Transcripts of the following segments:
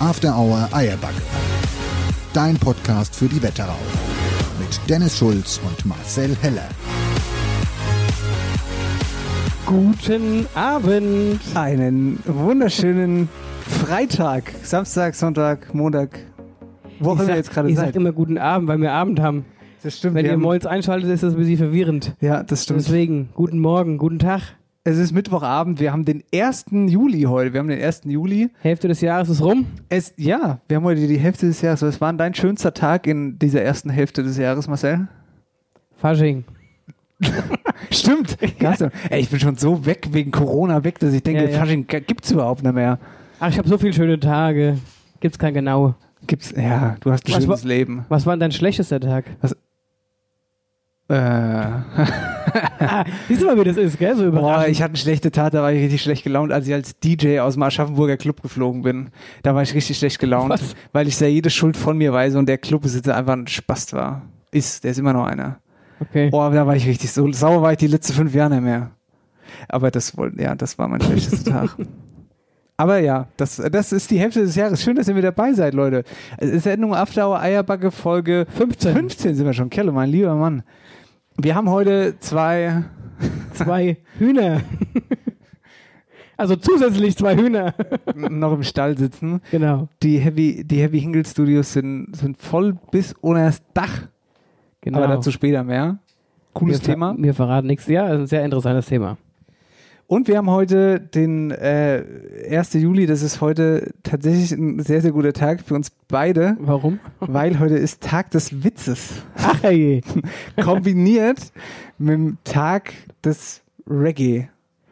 After Hour Eierbacke. Dein Podcast für die Wetterau. Mit Dennis Schulz und Marcel Heller. Guten Abend. Einen wunderschönen Freitag, Samstag, Sonntag, Montag. Wo ich wir jetzt gerade ich seid. sag immer guten Abend, weil wir Abend haben. Das stimmt. Wenn ihr haben- morgens einschaltet, ist das ein bisschen verwirrend. ja, das stimmt. Deswegen, guten Morgen, guten Tag. Es ist Mittwochabend. Wir haben den 1. Juli heute. Wir haben den 1. Juli. Hälfte des Jahres ist rum. Es, ja, wir haben heute die Hälfte des Jahres. Was war denn dein schönster Tag in dieser ersten Hälfte des Jahres, Marcel? Fasching. Stimmt. Ganz Ey, ich bin schon so weg wegen Corona weg, dass ich denke, Ja, ja. Fasching gibt's überhaupt nicht mehr. Ach, ich habe so viele schöne Tage. Gibt's kein genau. Gibt's, ja, du hast ein Was schönes war- Leben. Was war denn dein schlechtester Tag? Äh, Ah, siehst du mal, wie das ist, gell? So Boah, ich hatte eine schlechte Tat, da war ich richtig schlecht gelaunt, als ich als DJ aus dem Aschaffenburger Club geflogen bin. Da war ich richtig schlecht gelaunt, Was? weil ich sehr jede Schuld von mir weise und der Clubbesitzer einfach ein Spast war. Ist, der ist immer noch einer. okay. Boah, da war ich richtig so sauer war ich die letzten fünf Jahre nicht mehr. Aber das wollte, ja, das war mein schlechtester Tag. Aber ja, das, das ist die Hälfte des Jahres. Schön, dass ihr mit dabei seid, Leute. Es ist Sendung After Hour Eierbacke Folge 15. 15 sind wir schon. Kelle, mein lieber Mann. Wir haben heute zwei Zwei Hühner. also zusätzlich zwei Hühner. noch im Stall sitzen. genau. Die Heavy, die Heavy Hingle Studios sind, sind voll bis unter das Dach. genau. Aber dazu später mehr. Cooles wir, Thema. Wir verraten nichts. Ja, ein sehr interessantes Thema. Und wir haben heute den äh, 1. Juli. Das ist heute tatsächlich ein sehr, sehr guter Tag für uns beide, Warum? weil heute ist Tag des Witzes. Ach, ey. Kombiniert mit dem Tag des Reggae.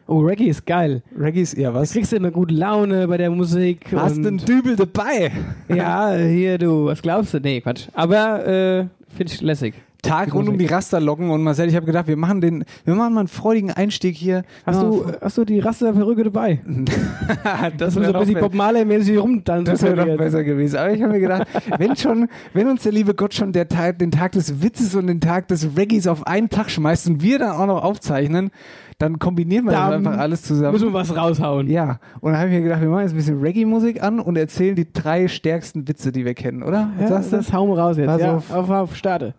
Oh, Reggae ist geil. Reggae ist, ja was? Kriegst du immer gute Laune bei der Musik. Hast und du einen Dübel dabei? Ja, hier du, was glaubst du? Nee, Quatsch. Aber äh, finde ich lässig. Tag rund um die Rasterlocken und Marcel, ich habe gedacht, wir machen den, wir machen mal einen freudigen Einstieg hier. Hast du, hast du die Rasterperücke dabei? das ist wäre so ein bisschen Bob Marley-mäßig rumtanzen. das wär noch jetzt. besser gewesen. Aber ich habe mir gedacht, wenn schon, wenn uns der liebe Gott schon der Tag, den Tag des Witzes und den Tag des Reggaes auf einen Tag schmeißt und wir dann auch noch aufzeichnen, dann kombinieren wir Da das einfach alles zusammen. Müssen wir was raushauen. Ja, und dann habe ich mir gedacht, wir machen jetzt ein bisschen Reggae-Musik an und erzählen die drei stärksten Witze, die wir kennen, oder? Was Ja, sagst du? das hauen wir raus jetzt. Pass ja, auf. auf, auf, starte.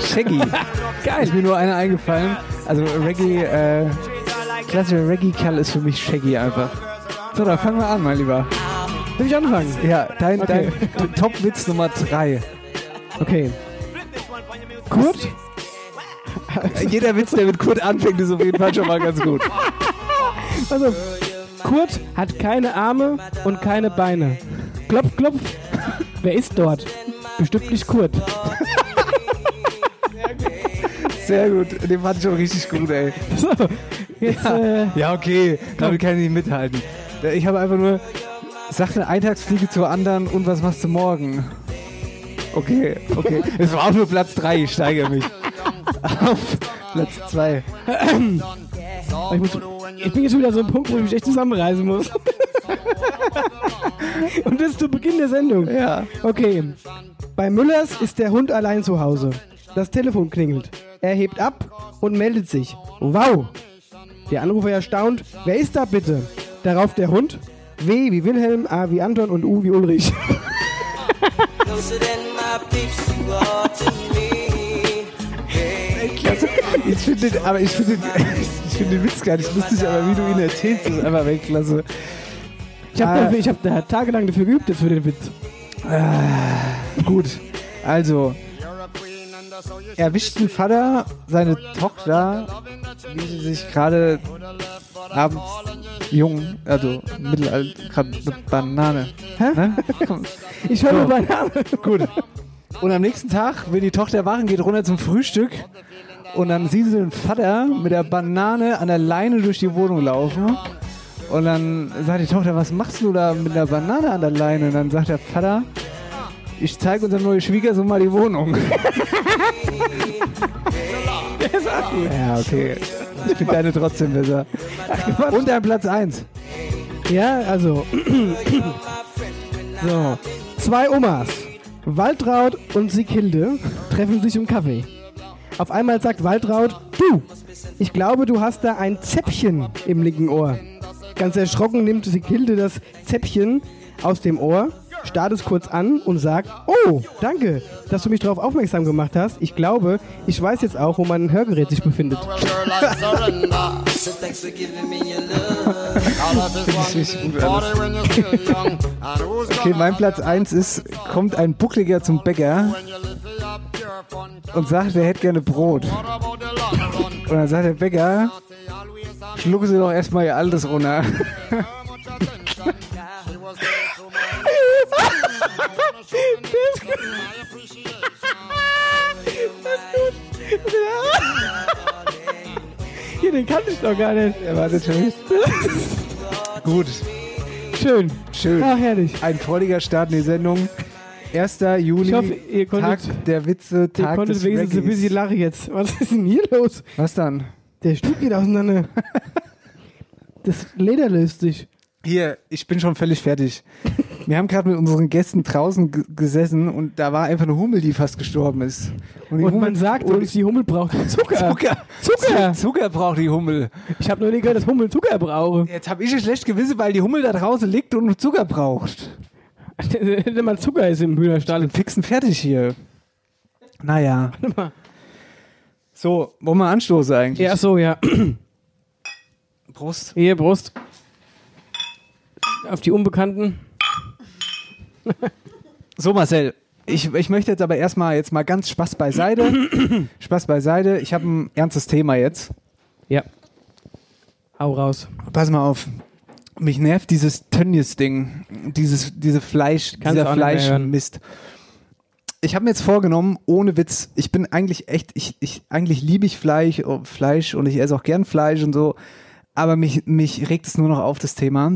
Shaggy. Geil. Ist mir nur einer eingefallen. Also Reggae, äh, klassischer Reggae-Kerl ist für mich Shaggy einfach. So, dann fangen wir an, mein Lieber. Darf ich anfangen? Ja, dein, Okay. dein Top-Witz Nummer drei. Okay. Kurt? Jeder Witz, der mit Kurt anfängt, ist auf jeden Fall schon mal ganz gut. Also, Kurt hat keine Arme und keine Beine. Klopf, klopf. Wer ist dort? Bestimmt nicht Kurt. Sehr gut. Den fand ich schon richtig gut, ey. So, jetzt, äh, Ja, okay. Damit kann ich nicht mithalten. Ich habe einfach nur, sag eine Eintagsfliege zur anderen und was machst du morgen? Okay, okay. Es war auch nur Platz 3, ich steigere mich. Auf Platz 2. ich, muss, ich bin jetzt schon wieder so ein Punkt, wo ich mich echt zusammenreißen muss. Und das zu Beginn der Sendung. Ja. Okay. Bei Müllers ist der Hund allein zu Hause. Das Telefon klingelt. Er hebt ab und meldet sich. Wow! Der Anrufer erstaunt. Wer ist da bitte? Darauf der Hund. W wie Wilhelm, A wie Anton und U wie Ulrich. Ich finde den, aber ich finde ich finde den Witz gar nicht lustig, aber wie du ihn erzählst, ist einfach Weltklasse. Ich habe Ah. dafür- ich da tagelang dafür geübt für den Witz. Gut, also erwischt ein Vater seine Tochter, wie sie sich gerade abends jung, also mittelalter, gerade eine Banane. Hä? Ne? Ich höre So. Namen. Gut. Und am nächsten Tag will die Tochter wachen, geht runter zum Frühstück und dann sieht sie den Vater mit der Banane an der Leine durch die Wohnung laufen. Und dann sagt die Tochter, was machst du da mit der Banane an der Leine? Und dann sagt der Vater, ich zeige unserem neuen Schwiegersohn mal die Wohnung. ja, okay. Ich finde deine trotzdem besser. Und dein Platz 1. Ja, also. so. Zwei Omas, Waltraud und Sighilde, treffen sich im Kaffee. Auf einmal sagt Waltraud, du, ich glaube, du hast da ein Zäpfchen im linken Ohr. Ganz erschrocken nimmt Sighilde das Zäpfchen aus dem Ohr, starrt es kurz an und sagt, oh, danke, dass du mich darauf aufmerksam gemacht hast. Ich glaube, ich weiß jetzt auch, wo mein Hörgerät sich befindet. Okay, mein Platz 1 ist, kommt ein Buckliger zum Bäcker und sagt, er hätte gerne Brot. Und dann sagt der Bäcker, schlucken Sie doch erstmal Ihr Altes runter. Hier, den kannte ich doch gar nicht. Er war natürlich. Gut, Schön. schön. Ach, herrlich. Ein freudiger Start in die Sendung. 1. Juli, Ich hoffe, ihr konntet, Tag der Witze, ihr Tag konntet des wenigstens ein Reggaes. bisschen lachen jetzt. Was ist denn hier los? Was dann? Der Stuhl geht auseinander. Das Leder löst sich. Hier, ich bin schon völlig fertig. Wir haben gerade mit unseren Gästen draußen gesessen und da war einfach eine Hummel, die fast gestorben ist. die Und Hummel- man sagt und uns, die Hummel braucht Zucker. Zucker. Zucker. Zucker braucht die Hummel. Ich habe nur nicht gehört, dass Hummel Zucker brauche. Jetzt habe ich ein schlecht Gewissen, weil die Hummel da draußen liegt und Zucker braucht. Hätte mal Zucker ist im Hühnerstall. Bin fix und fertig hier. Naja. Warte mal. So, wollen wir anstoßen eigentlich? Ja, so, ja. Prost. Hier, Brust. Auf die Unbekannten. So, Marcel. Ich, ich möchte jetzt aber erstmal jetzt mal ganz Spaß beiseite. Spaß beiseite. Ich habe ein ernstes Thema jetzt. Ja. Hau raus. Pass mal auf. Mich nervt dieses Tönnies-Ding. Dieses, diese Fleisch, Kannst dieser. Fleischmist. Ich habe mir jetzt vorgenommen, ohne Witz, ich bin eigentlich echt, ich, ich eigentlich liebe ich Fleisch, oh, Fleisch und ich esse auch gern Fleisch und so, aber mich, mich regt es nur noch auf das Thema.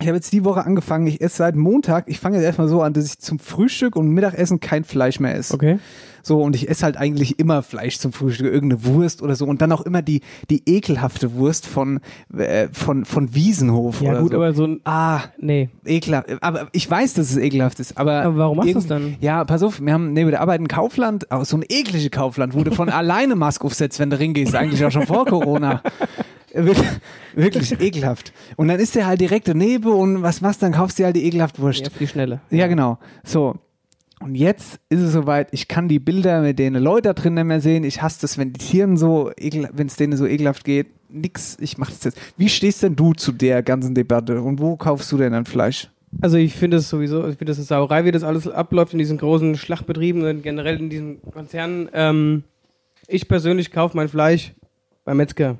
Ich habe jetzt die Woche angefangen, ich esse seit Montag, ich fange jetzt erstmal so an, dass ich zum Frühstück und Mittagessen kein Fleisch mehr esse. Okay. So, und ich esse halt eigentlich immer Fleisch zum Frühstück, irgendeine Wurst oder so. Und dann auch immer die, die ekelhafte Wurst von, äh, von, von Wiesenhof Ja, oder gut, so. aber so ein. Ah, Nee. ekelhaft. Aber ich weiß, dass es ekelhaft ist. Aber, Aber warum machst du es dann? Ja, pass auf, wir haben neben der Arbeit ein Kaufland, auch so ein eklige Kaufland, wo du von alleine Maske aufsetzt, wenn du ringehst, eigentlich auch schon vor Corona. Wir- Wirklich ekelhaft. Und dann ist der halt direkt daneben und was machst du, dann kaufst du halt die ekelhaft Wurst. Ja, die Schnelle. Ja, genau. So. Und jetzt ist es soweit, ich kann die Bilder mit denen Leute da drin nicht mehr sehen. Ich hasse das, wenn die Tieren so ekel, wenn es denen so ekelhaft geht. Nix, ich mach das jetzt. Wie stehst denn du zu der ganzen Debatte und wo kaufst du denn dein Fleisch? Also ich finde es sowieso, ich finde das eine Sauerei, wie das alles abläuft in diesen großen Schlachtbetrieben und generell in diesen Konzernen. Ähm, ich persönlich kaufe mein Fleisch beim Metzger.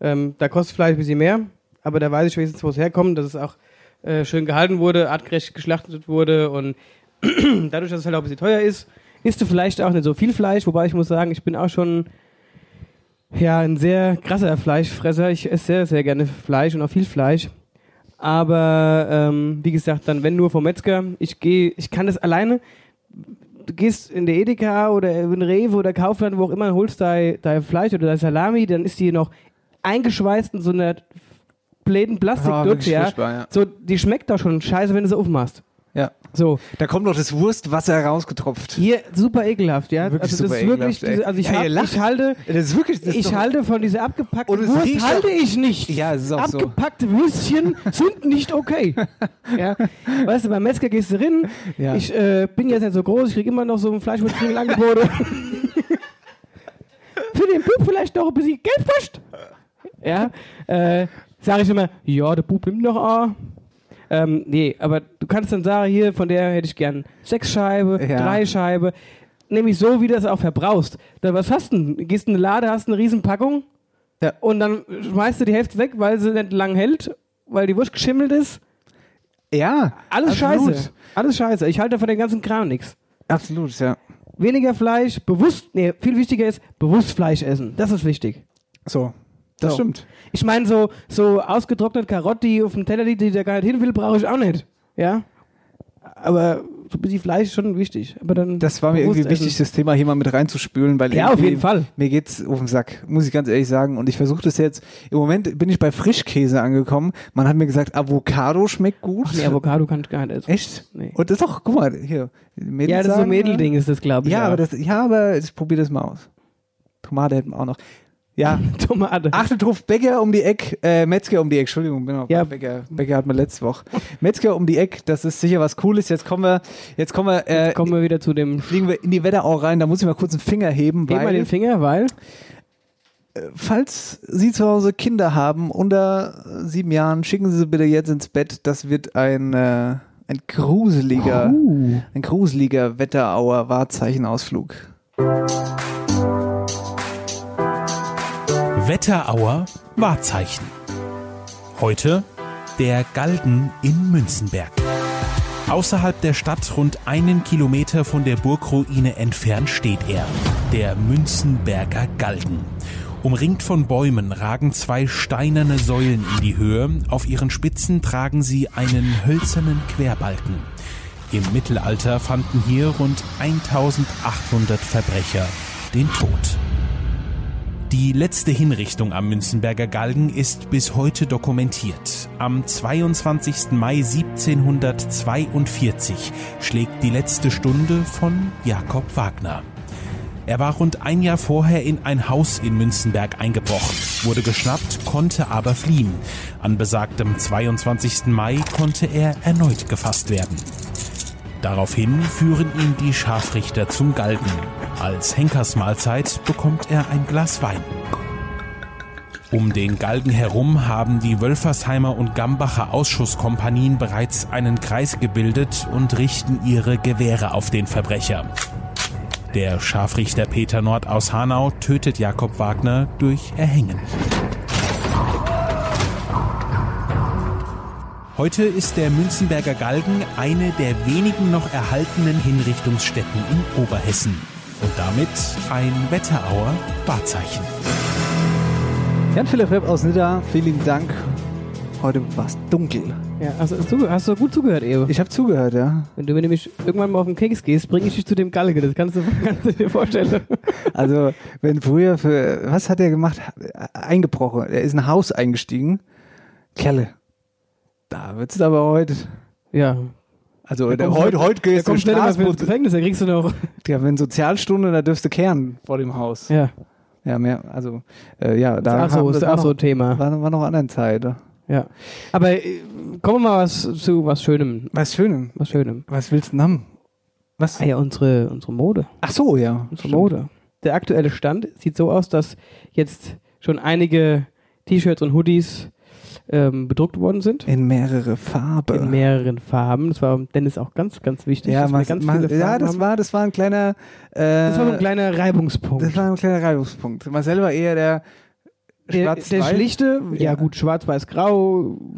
Ähm, da kostet Fleisch ein bisschen mehr, aber da weiß ich wenigstens, wo es herkommt, dass es auch äh, schön gehalten wurde, artgerecht geschlachtet wurde und dadurch, dass es halt auch ein bisschen teuer ist, isst du vielleicht auch nicht so viel Fleisch, wobei ich muss sagen, ich bin auch schon ja, ein sehr krasser Fleischfresser. Ich esse sehr, sehr gerne Fleisch und auch viel Fleisch. Aber ähm, wie gesagt, dann wenn nur vom Metzger. Ich gehe, ich kann das alleine. Du gehst in der Edeka oder in Rewe oder Kaufland, wo auch immer, holst dein, dein Fleisch oder dein Salami, dann ist die noch eingeschweißt in so einer bläden wirklich ja. ja. So, die schmeckt doch schon scheiße, wenn du sie aufmachst. Ja. So, Da kommt noch das Wurstwasser rausgetropft. hier super ekelhaft, ja. Wirklich also das ist wirklich, diese, also ich, Ja, hab, ich halte, Das ist wirklich, das ich halte von dieser abgepackten Wurst riecht halte ich nicht. Ja, es ist auch so. Abgepackte Würstchen sind nicht okay. ja. Weißt du, beim Metzger gehst du rein. Ja. Ich äh, bin jetzt nicht so groß, ich krieg immer noch so ein Fleischwurstkringel-Angebote. Für den Bub vielleicht noch ein bisschen Geldwurst. Ja. Äh, sag ich immer, ja, der Bub nimmt noch A. Ähm, nee, aber du kannst dann sagen, hier, von der hätte ich gern sechs Scheibe, Ja. drei Scheibe. Nämlich so, wie du das auch verbrauchst. Dann, was hast du denn? Gehst in eine Lade, hast eine Riesenpackung Ja. und dann schmeißt du die Hälfte weg, weil sie nicht lang hält, weil die Wurst geschimmelt ist. Ja, Alles absolut. scheiße. Alles scheiße. Ich halte von dem ganzen Kram nichts. Absolut, ja. Weniger Fleisch, bewusst, nee, viel wichtiger ist, bewusst Fleisch essen. Das ist wichtig. So, das So. stimmt. Ich meine, so, so ausgetrocknete Karotte, die auf dem Teller liegt, die da gar nicht hin will, brauche ich auch nicht. Ja? Aber so ein bisschen Fleisch ist schon wichtig. Aber dann Das war mir irgendwie wichtig, essen. das Thema hier mal mit reinzuspülen, weil Ja, auf jeden Fall. Mir geht's auf den Sack, muss ich ganz ehrlich sagen. Und ich versuche das jetzt. Im Moment bin ich bei Frischkäse angekommen. Man hat mir gesagt, Avocado schmeckt gut. Ach nee, Avocado kann ich gar nicht essen. Echt? Nee. Und das ist doch, guck mal, hier. Mädels Ja, das ist so ein Mädelding, ist das, glaube ich. Ja, aber das, ja, aber ich probiere das mal aus. Tomate hätten wir auch noch. Ja, Tomate. Achtet drauf, Bäcker um die Eck, äh, Metzger um die Eck, Entschuldigung, bin noch Ja. Bäcker, Bäcker hatten wir letzte Woche. Metzger um die Eck, das ist sicher was Cooles. Jetzt kommen wir, jetzt kommen wir, äh, Kommen wir wieder zu dem. fliegen wir in die Wetterau rein, da muss ich mal kurz einen Finger heben, Heb mal den Finger, weil. falls Sie zu Hause Kinder haben unter sieben Jahren, schicken Sie sie bitte jetzt ins Bett. Das wird ein, äh, ein gruseliger, Uh. ein gruseliger Wetterauer Wahrzeichenausflug. Wetterauer Wahrzeichen. Heute der Galgen in Münzenberg. Außerhalb der Stadt, rund einen Kilometer von der Burgruine entfernt, steht er, der Münzenberger Galgen. Umringt von Bäumen ragen zwei steinerne Säulen in die Höhe. Auf ihren Spitzen tragen sie einen hölzernen Querbalken. Im Mittelalter fanden hier rund 1800 Verbrecher den Tod. Die letzte Hinrichtung am Münzenberger Galgen ist bis heute dokumentiert. Am 22. Mai 1742 schlägt die letzte Stunde von Jakob Wagner. Er war rund ein Jahr vorher in ein Haus in Münzenberg eingebrochen, wurde geschnappt, konnte aber fliehen. An besagtem 22. Mai konnte er erneut gefasst werden. Daraufhin führen ihn die Scharfrichter zum Galgen. Als Henkersmahlzeit bekommt er ein Glas Wein. Um den Galgen herum haben die Wölfersheimer und Gambacher Ausschusskompanien bereits einen Kreis gebildet und richten ihre Gewehre auf den Verbrecher. Der Scharfrichter Peter Nord aus Hanau tötet Jakob Wagner durch Erhängen. Heute ist der Münzenberger Galgen eine der wenigen noch erhaltenen Hinrichtungsstätten in Oberhessen und damit ein Wetterauer Wahrzeichen. Jan-Philipp Repp aus Nidda, vielen Dank. Heute war es dunkel. Ja, hast, du hast du gut zugehört, Ewe? Ich habe zugehört, ja. Wenn du mir nämlich irgendwann mal auf den Keks gehst, bringe ich dich zu dem Galge. Das kannst du, kannst du dir vorstellen. Also, wenn früher für, was hat er gemacht? Eingebrochen. Er ist in ein Haus eingestiegen. Kerle. Da wird's aber heute. Ja. Also, der, heute, heute gehst du schnell mal ins Straßburg. Gefängnis, da kriegst du noch. Ja, wenn Sozialstunde, da dürfst du kehren vor dem Haus. Ja, Ja, mehr, also, äh, ja, da das ist auch so, ist war auch so noch, ein Thema. war, war noch andere Zeit. Ja. Aber äh, kommen wir mal was zu was Schönem. Was Schönem. Was Schönem. Was willst du denn haben? Was? Ah ja, unsere, unsere Mode. Ach so, ja. Unsere Mode. Der aktuelle Stand sieht so aus, dass jetzt schon einige T-Shirts und Hoodies ähm, bedruckt worden sind. In mehrere Farben. In mehreren Farben. Das war Dennis auch ganz, ganz wichtig. ja, mas, ganz viele ja, das haben. war, das war ein kleiner. Äh, das war ein kleiner Reibungspunkt. Das war ein kleiner Reibungspunkt. Marcel war eher der der, der schlichte, ja, Ja. gut, schwarz-weiß-grau,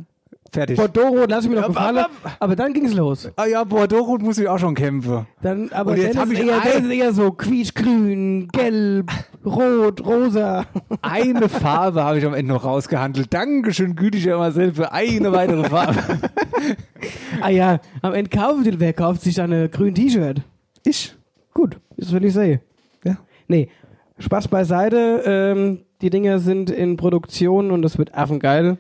fertig. Bordeaux, lass ich mir noch Ja, gefallen. ab, Aber dann ging's los. Ah ja, Bordeaux muss ich auch schon kämpfen. Dann, aber Und jetzt Dennis hab ich eher, ein- eher so quietschgrün, gelb, rot, rosa. Eine Farbe habe ich am Ende noch rausgehandelt. Dankeschön, gütiger Marcel, für eine weitere Farbe. Ah ja, am Ende kaufen die, wer kauft sich dann ein grün T-Shirt? Ich? Gut, das will ich sehen. Ja. Nee, Spaß beiseite. Ähm, die Dinger sind in Produktion und das wird affengeil.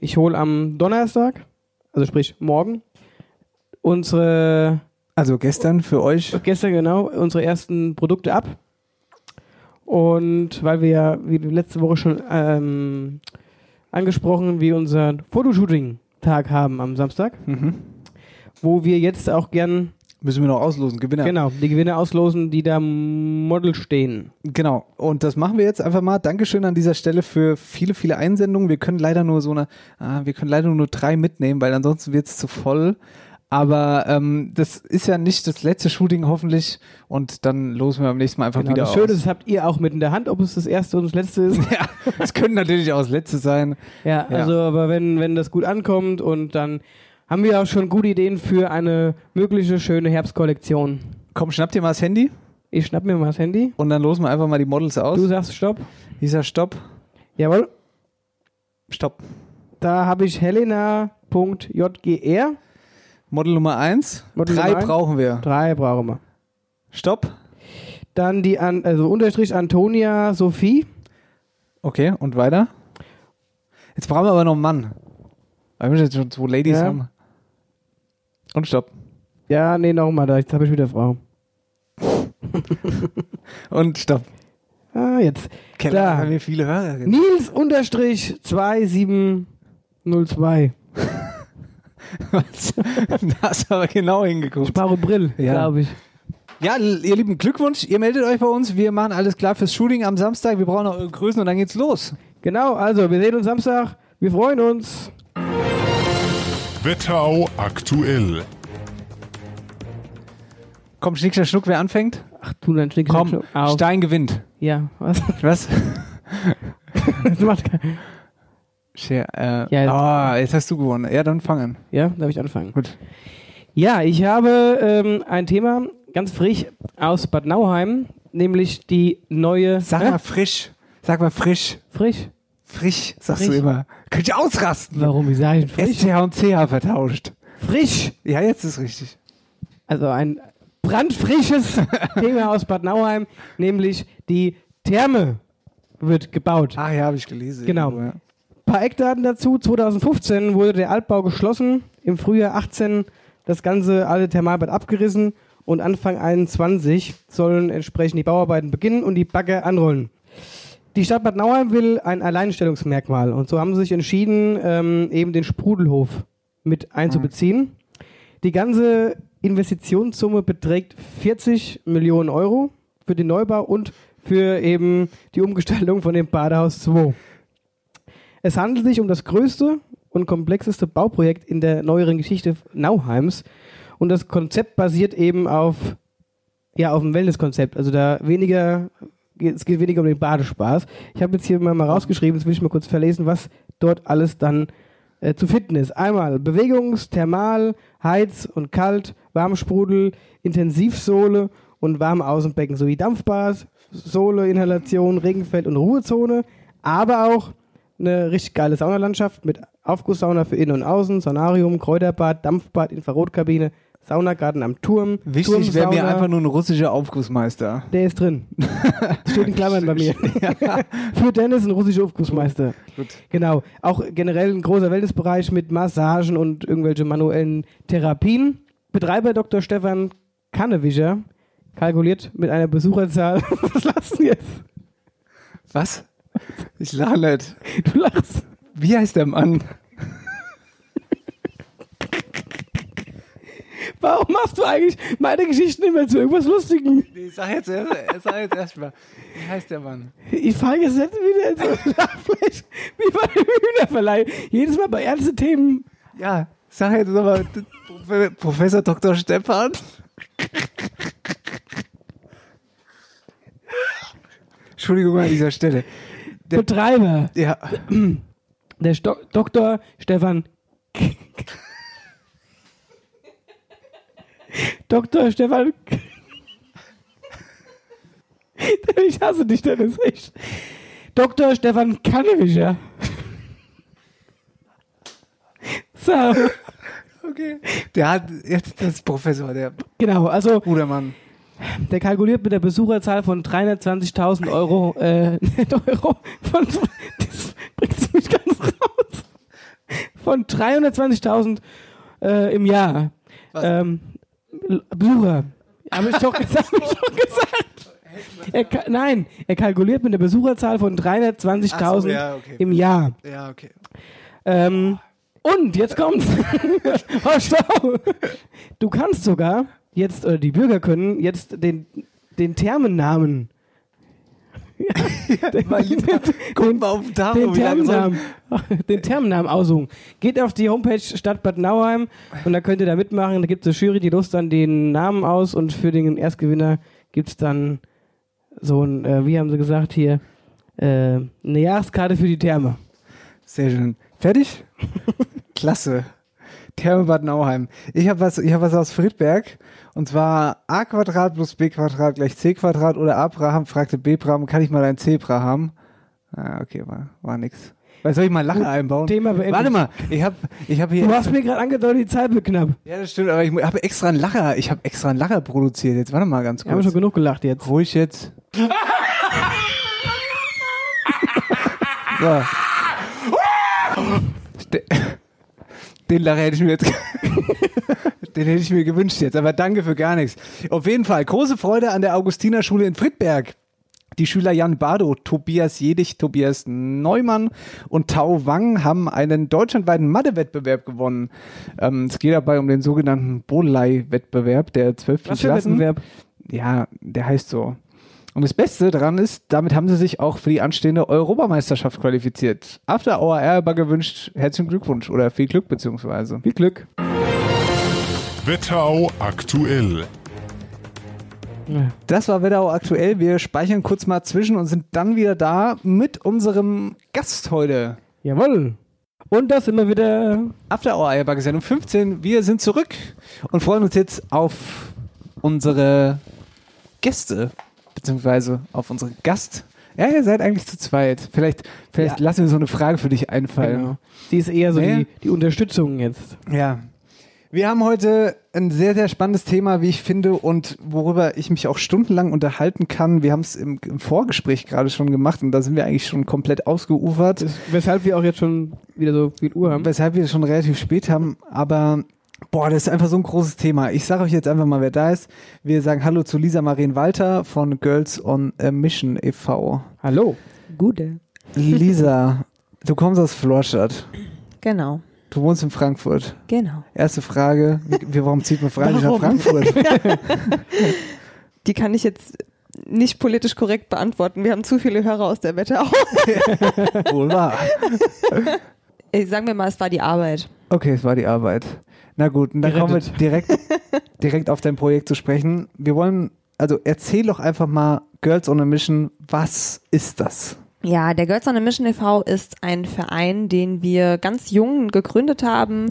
Ich hole am Donnerstag, also sprich morgen, unsere, Also gestern für euch. gestern genau, unsere ersten Produkte ab. Und weil wir ja, wie letzte Woche schon ähm, angesprochen, wir unseren Fotoshooting-Tag haben am Samstag, Mhm. wo wir jetzt auch gern Müssen wir noch auslosen, Gewinner. Genau, die Gewinner auslosen, die da im Model stehen. Genau. Und das machen wir jetzt einfach mal. Dankeschön an dieser Stelle für viele, viele Einsendungen. Wir können leider nur so eine, ah, wir können leider nur drei mitnehmen, weil ansonsten wird es zu voll. Aber ähm, das ist ja nicht das letzte Shooting hoffentlich und dann losen wir beim nächsten Mal einfach Genau, wieder das Schöne aus. ist, das habt ihr auch mit in der Hand, ob es das erste und das letzte ist. ja, es können natürlich auch das letzte sein. Ja, Ja. also aber wenn, wenn das gut ankommt und dann haben wir auch schon gute Ideen für eine mögliche schöne Herbstkollektion. Komm, schnapp dir mal das Handy Ich schnapp mir mal das Handy. und dann losen wir einfach mal die Models aus. Du sagst Stopp. Dieser Stopp. Jawohl. Stopp. Da habe ich helena.jgr. Model Nummer eins. Model Drei Nummer brauchen wir. Drei brauchen wir. Stopp. Dann die an, also Unterstrich Antonia Sophie. Okay, und weiter. Jetzt brauchen wir aber noch einen Mann. Weil wir jetzt schon zwei Ladies Ja. haben. Und stopp. Ja, nee, nochmal da. Jetzt habe ich wieder Frau. Und stopp. Ah, jetzt. Keller, Da. haben wir viele Hörer. Nils Unterstrich 2702. Was? da hast du aber genau hingeguckt. Sparo Brill, Ja. glaube ich. Ja, ihr lieben Glückwunsch. Ihr meldet euch bei uns. Wir machen alles klar fürs Shooting am Samstag. Wir brauchen noch eure Größen und dann geht's los. Genau, also wir sehen uns Samstag. Wir freuen uns. Wetterau aktuell. Komm, Schnick, Schnuck, wer anfängt? Ach, tu dein Schnick, Komm, Schnuck auf. Stein gewinnt. Ja, was? Was? Das macht kein- Scher, äh, Ja. oh, jetzt hast du gewonnen. Ja, dann fang an. ja, darf ich anfangen? Gut. Ja, ich habe ähm, ein Thema ganz frisch aus Bad Nauheim, nämlich die neue. Sag mal frisch. Sag mal frisch. frisch. Frisch, sagst Frisch. du immer. Könnt ihr ausrasten. Warum? Sage ich denn frisch? SCH und CH vertauscht. Frisch! Ja, jetzt ist richtig. Also ein brandfrisches Thema aus Bad Nauheim, nämlich die Therme wird gebaut. Ah ja, habe ich gelesen. Genau. irgendwo, Ja. paar Eckdaten dazu. 2015 wurde der Altbau geschlossen. Im Frühjahr 18 das ganze alte Thermalbad abgerissen und Anfang 21 sollen entsprechend die Bauarbeiten beginnen und die Bagger anrollen. Die Stadt Bad Nauheim will ein Alleinstellungsmerkmal und so haben sie sich entschieden, ähm, eben den Sprudelhof mit einzubeziehen. Die ganze Investitionssumme beträgt 40 Millionen Euro für den Neubau und für eben die Umgestaltung von dem Badehaus 2. Es handelt sich um das größte und komplexeste Bauprojekt in der neueren Geschichte Nauheims. Und das Konzept basiert eben auf, ja, auf dem Wellnesskonzept. Also da weniger, es geht weniger um den Badespaß. Ich habe jetzt hier mal, mal rausgeschrieben, jetzt will ich mal kurz verlesen, was dort alles dann äh, zu finden ist. Einmal Bewegungs-, Thermal-, Heiz- und Kalt-, Warmsprudel, Intensivsohle und Warmaußenbecken sowie Dampfbad, Sohle, Inhalation, Regenfeld und Ruhezone, aber auch eine richtig geile Saunalandschaft mit Aufgusssauna für Innen und Außen, Saunarium, Kräuterbad, Dampfbad, Infrarotkabine, Saunagarten am Turm. Wichtig wäre mir einfach nur ein russischer Aufgussmeister. Der ist drin. Steht in Klammern bei mir. Für Dennis ein russischer Aufgussmeister. Gut. Genau. Auch generell ein großer Wellnessbereich mit Massagen und irgendwelche manuellen Therapien. Betreiber Dr. Stefan Kannewischer kalkuliert mit einer Besucherzahl. Was lachst du jetzt? Was? Ich lache nicht. Du lachst. Wie heißt der Mann? Warum machst du eigentlich meine Geschichten immer zu irgendwas Lustigem? Nee, sag jetzt sag jetzt erst mal. Wie heißt der Mann? Ich falle jetzt nicht wieder in so wie bei dem Hühnerverleih. Jedes Mal bei ernsten Themen. Ja, sag jetzt nochmal Prof- Professor Dr. Stefan. Entschuldigung an dieser Stelle. Der- Betreiber, Ja, der Sto Dr. Stefan. Dr. Stefan. ich hasse dich, Dennis, echt. Dr. Stefan Kannewischer. So, okay. Der hat jetzt das ist Professor, der genau, also Brudermann. Der kalkuliert mit der Besucherzahl von 320.000 Euro, äh, Euro, von, das bringt mich ganz raus, von 320.000 äh, im Jahr. Ähm, Besucher. Habe ich doch gesagt, hab ich doch gesagt. Er, nein, er kalkuliert mit der Besucherzahl von 320.000 Ach so, ja, okay. im Jahr. Ja, okay. Ähm, und jetzt kommt's. Du kannst sogar jetzt, oder die Bürger können jetzt den, den Thermennamen. Mal auf den Tag, den den Thermennamen aussuchen. Geht auf die Homepage Stadt Bad Nauheim und da könnt ihr da mitmachen. Da gibt es eine Jury, die lost dann den Namen aus und für den Erstgewinner gibt es dann so ein, äh, wie haben sie gesagt hier, äh, eine Jahreskarte für die Therme. Sehr schön. Fertig? Klasse. Therme Bad Nauheim. Ich habe was, ich hab was aus Friedberg. Und zwar a Quadrat plus b Quadrat gleich c Quadrat oder Abraham fragte B Abraham, kann ich mal ein Zebra haben? Ah, okay, war, war nix. Weil soll ich mal Lache einbauen? Thema beendet. Warte mal, ich habe ich hab hier. Du hast mir gerade angedeutet, die Zeit wird knapp. ja, das stimmt, aber ich habe extra einen Lacher, ich habe extra einen Lacher produziert. Jetzt warte mal ganz Wir haben kurz. schon genug gelacht jetzt. Ruhig jetzt. so. Den Lacher hätte ich mir jetzt. Den hätte ich mir gewünscht jetzt, aber danke für gar nichts. Auf jeden Fall, große Freude an der Augustinerschule in Friedberg. Die Schüler Jan Bardo, Tobias Jedig, Tobias Neumann und Tau Wang haben einen deutschlandweiten Mathe-Wettbewerb gewonnen. Ähm, es geht dabei um den sogenannten Bolei-Wettbewerb der 12. Was für ein Klassen. Wettbewerb? Ja, der heißt so. Und das Beste daran ist, damit haben sie sich auch für die anstehende Europameisterschaft qualifiziert. After Hour Erber gewünscht, herzlichen Glückwunsch oder viel Glück beziehungsweise. Viel Glück. Wetterau aktuell. Das war Wetterau aktuell. Wir speichern kurz mal zwischen und sind dann wieder da mit unserem Gast heute. Jawohl. Und das immer wieder. After Hour Eierbacke Sendung 15. Wir sind zurück und freuen uns jetzt auf unsere Gäste, beziehungsweise auf unseren Gast. Ja, ihr seid eigentlich zu zweit. Vielleicht, vielleicht Ja. lassen wir so eine Frage für dich einfallen. Genau. Die ist eher so Nee. die, die Unterstützung jetzt. Ja. Wir haben heute ein sehr, sehr spannendes Thema, wie ich finde, und worüber ich mich auch stundenlang unterhalten kann. Wir haben es im, im Vorgespräch gerade schon gemacht und da sind wir eigentlich schon komplett ausgeufert. Das, weshalb wir auch jetzt schon wieder so viel Uhr haben. weshalb wir schon relativ spät haben, aber boah, das ist einfach so ein großes Thema. Ich sage euch jetzt einfach mal, wer da ist. Wir sagen Hallo zu Lisa Marien Walter von Girls on a Mission e.V. Hallo. Gute. Lisa, du kommst aus Florstadt. Genau, Du wohnst in Frankfurt. genau. Erste Frage, wie, warum zieht man freiwillig nach? Frankfurt? Die kann ich jetzt nicht politisch korrekt beantworten. Wir haben zu viele Hörer aus der Wetterau. Wohl wahr. Sagen wir mal, es war die Arbeit. Okay, es war die Arbeit. Na gut, und dann kommen wir Gerettet. direkt, direkt auf dein Projekt zu sprechen. Wir wollen, also erzähl doch einfach mal Girls on a Mission, was ist das? Ja, der Girls on a Mission e.V. ist ein Verein, den wir ganz jung gegründet haben,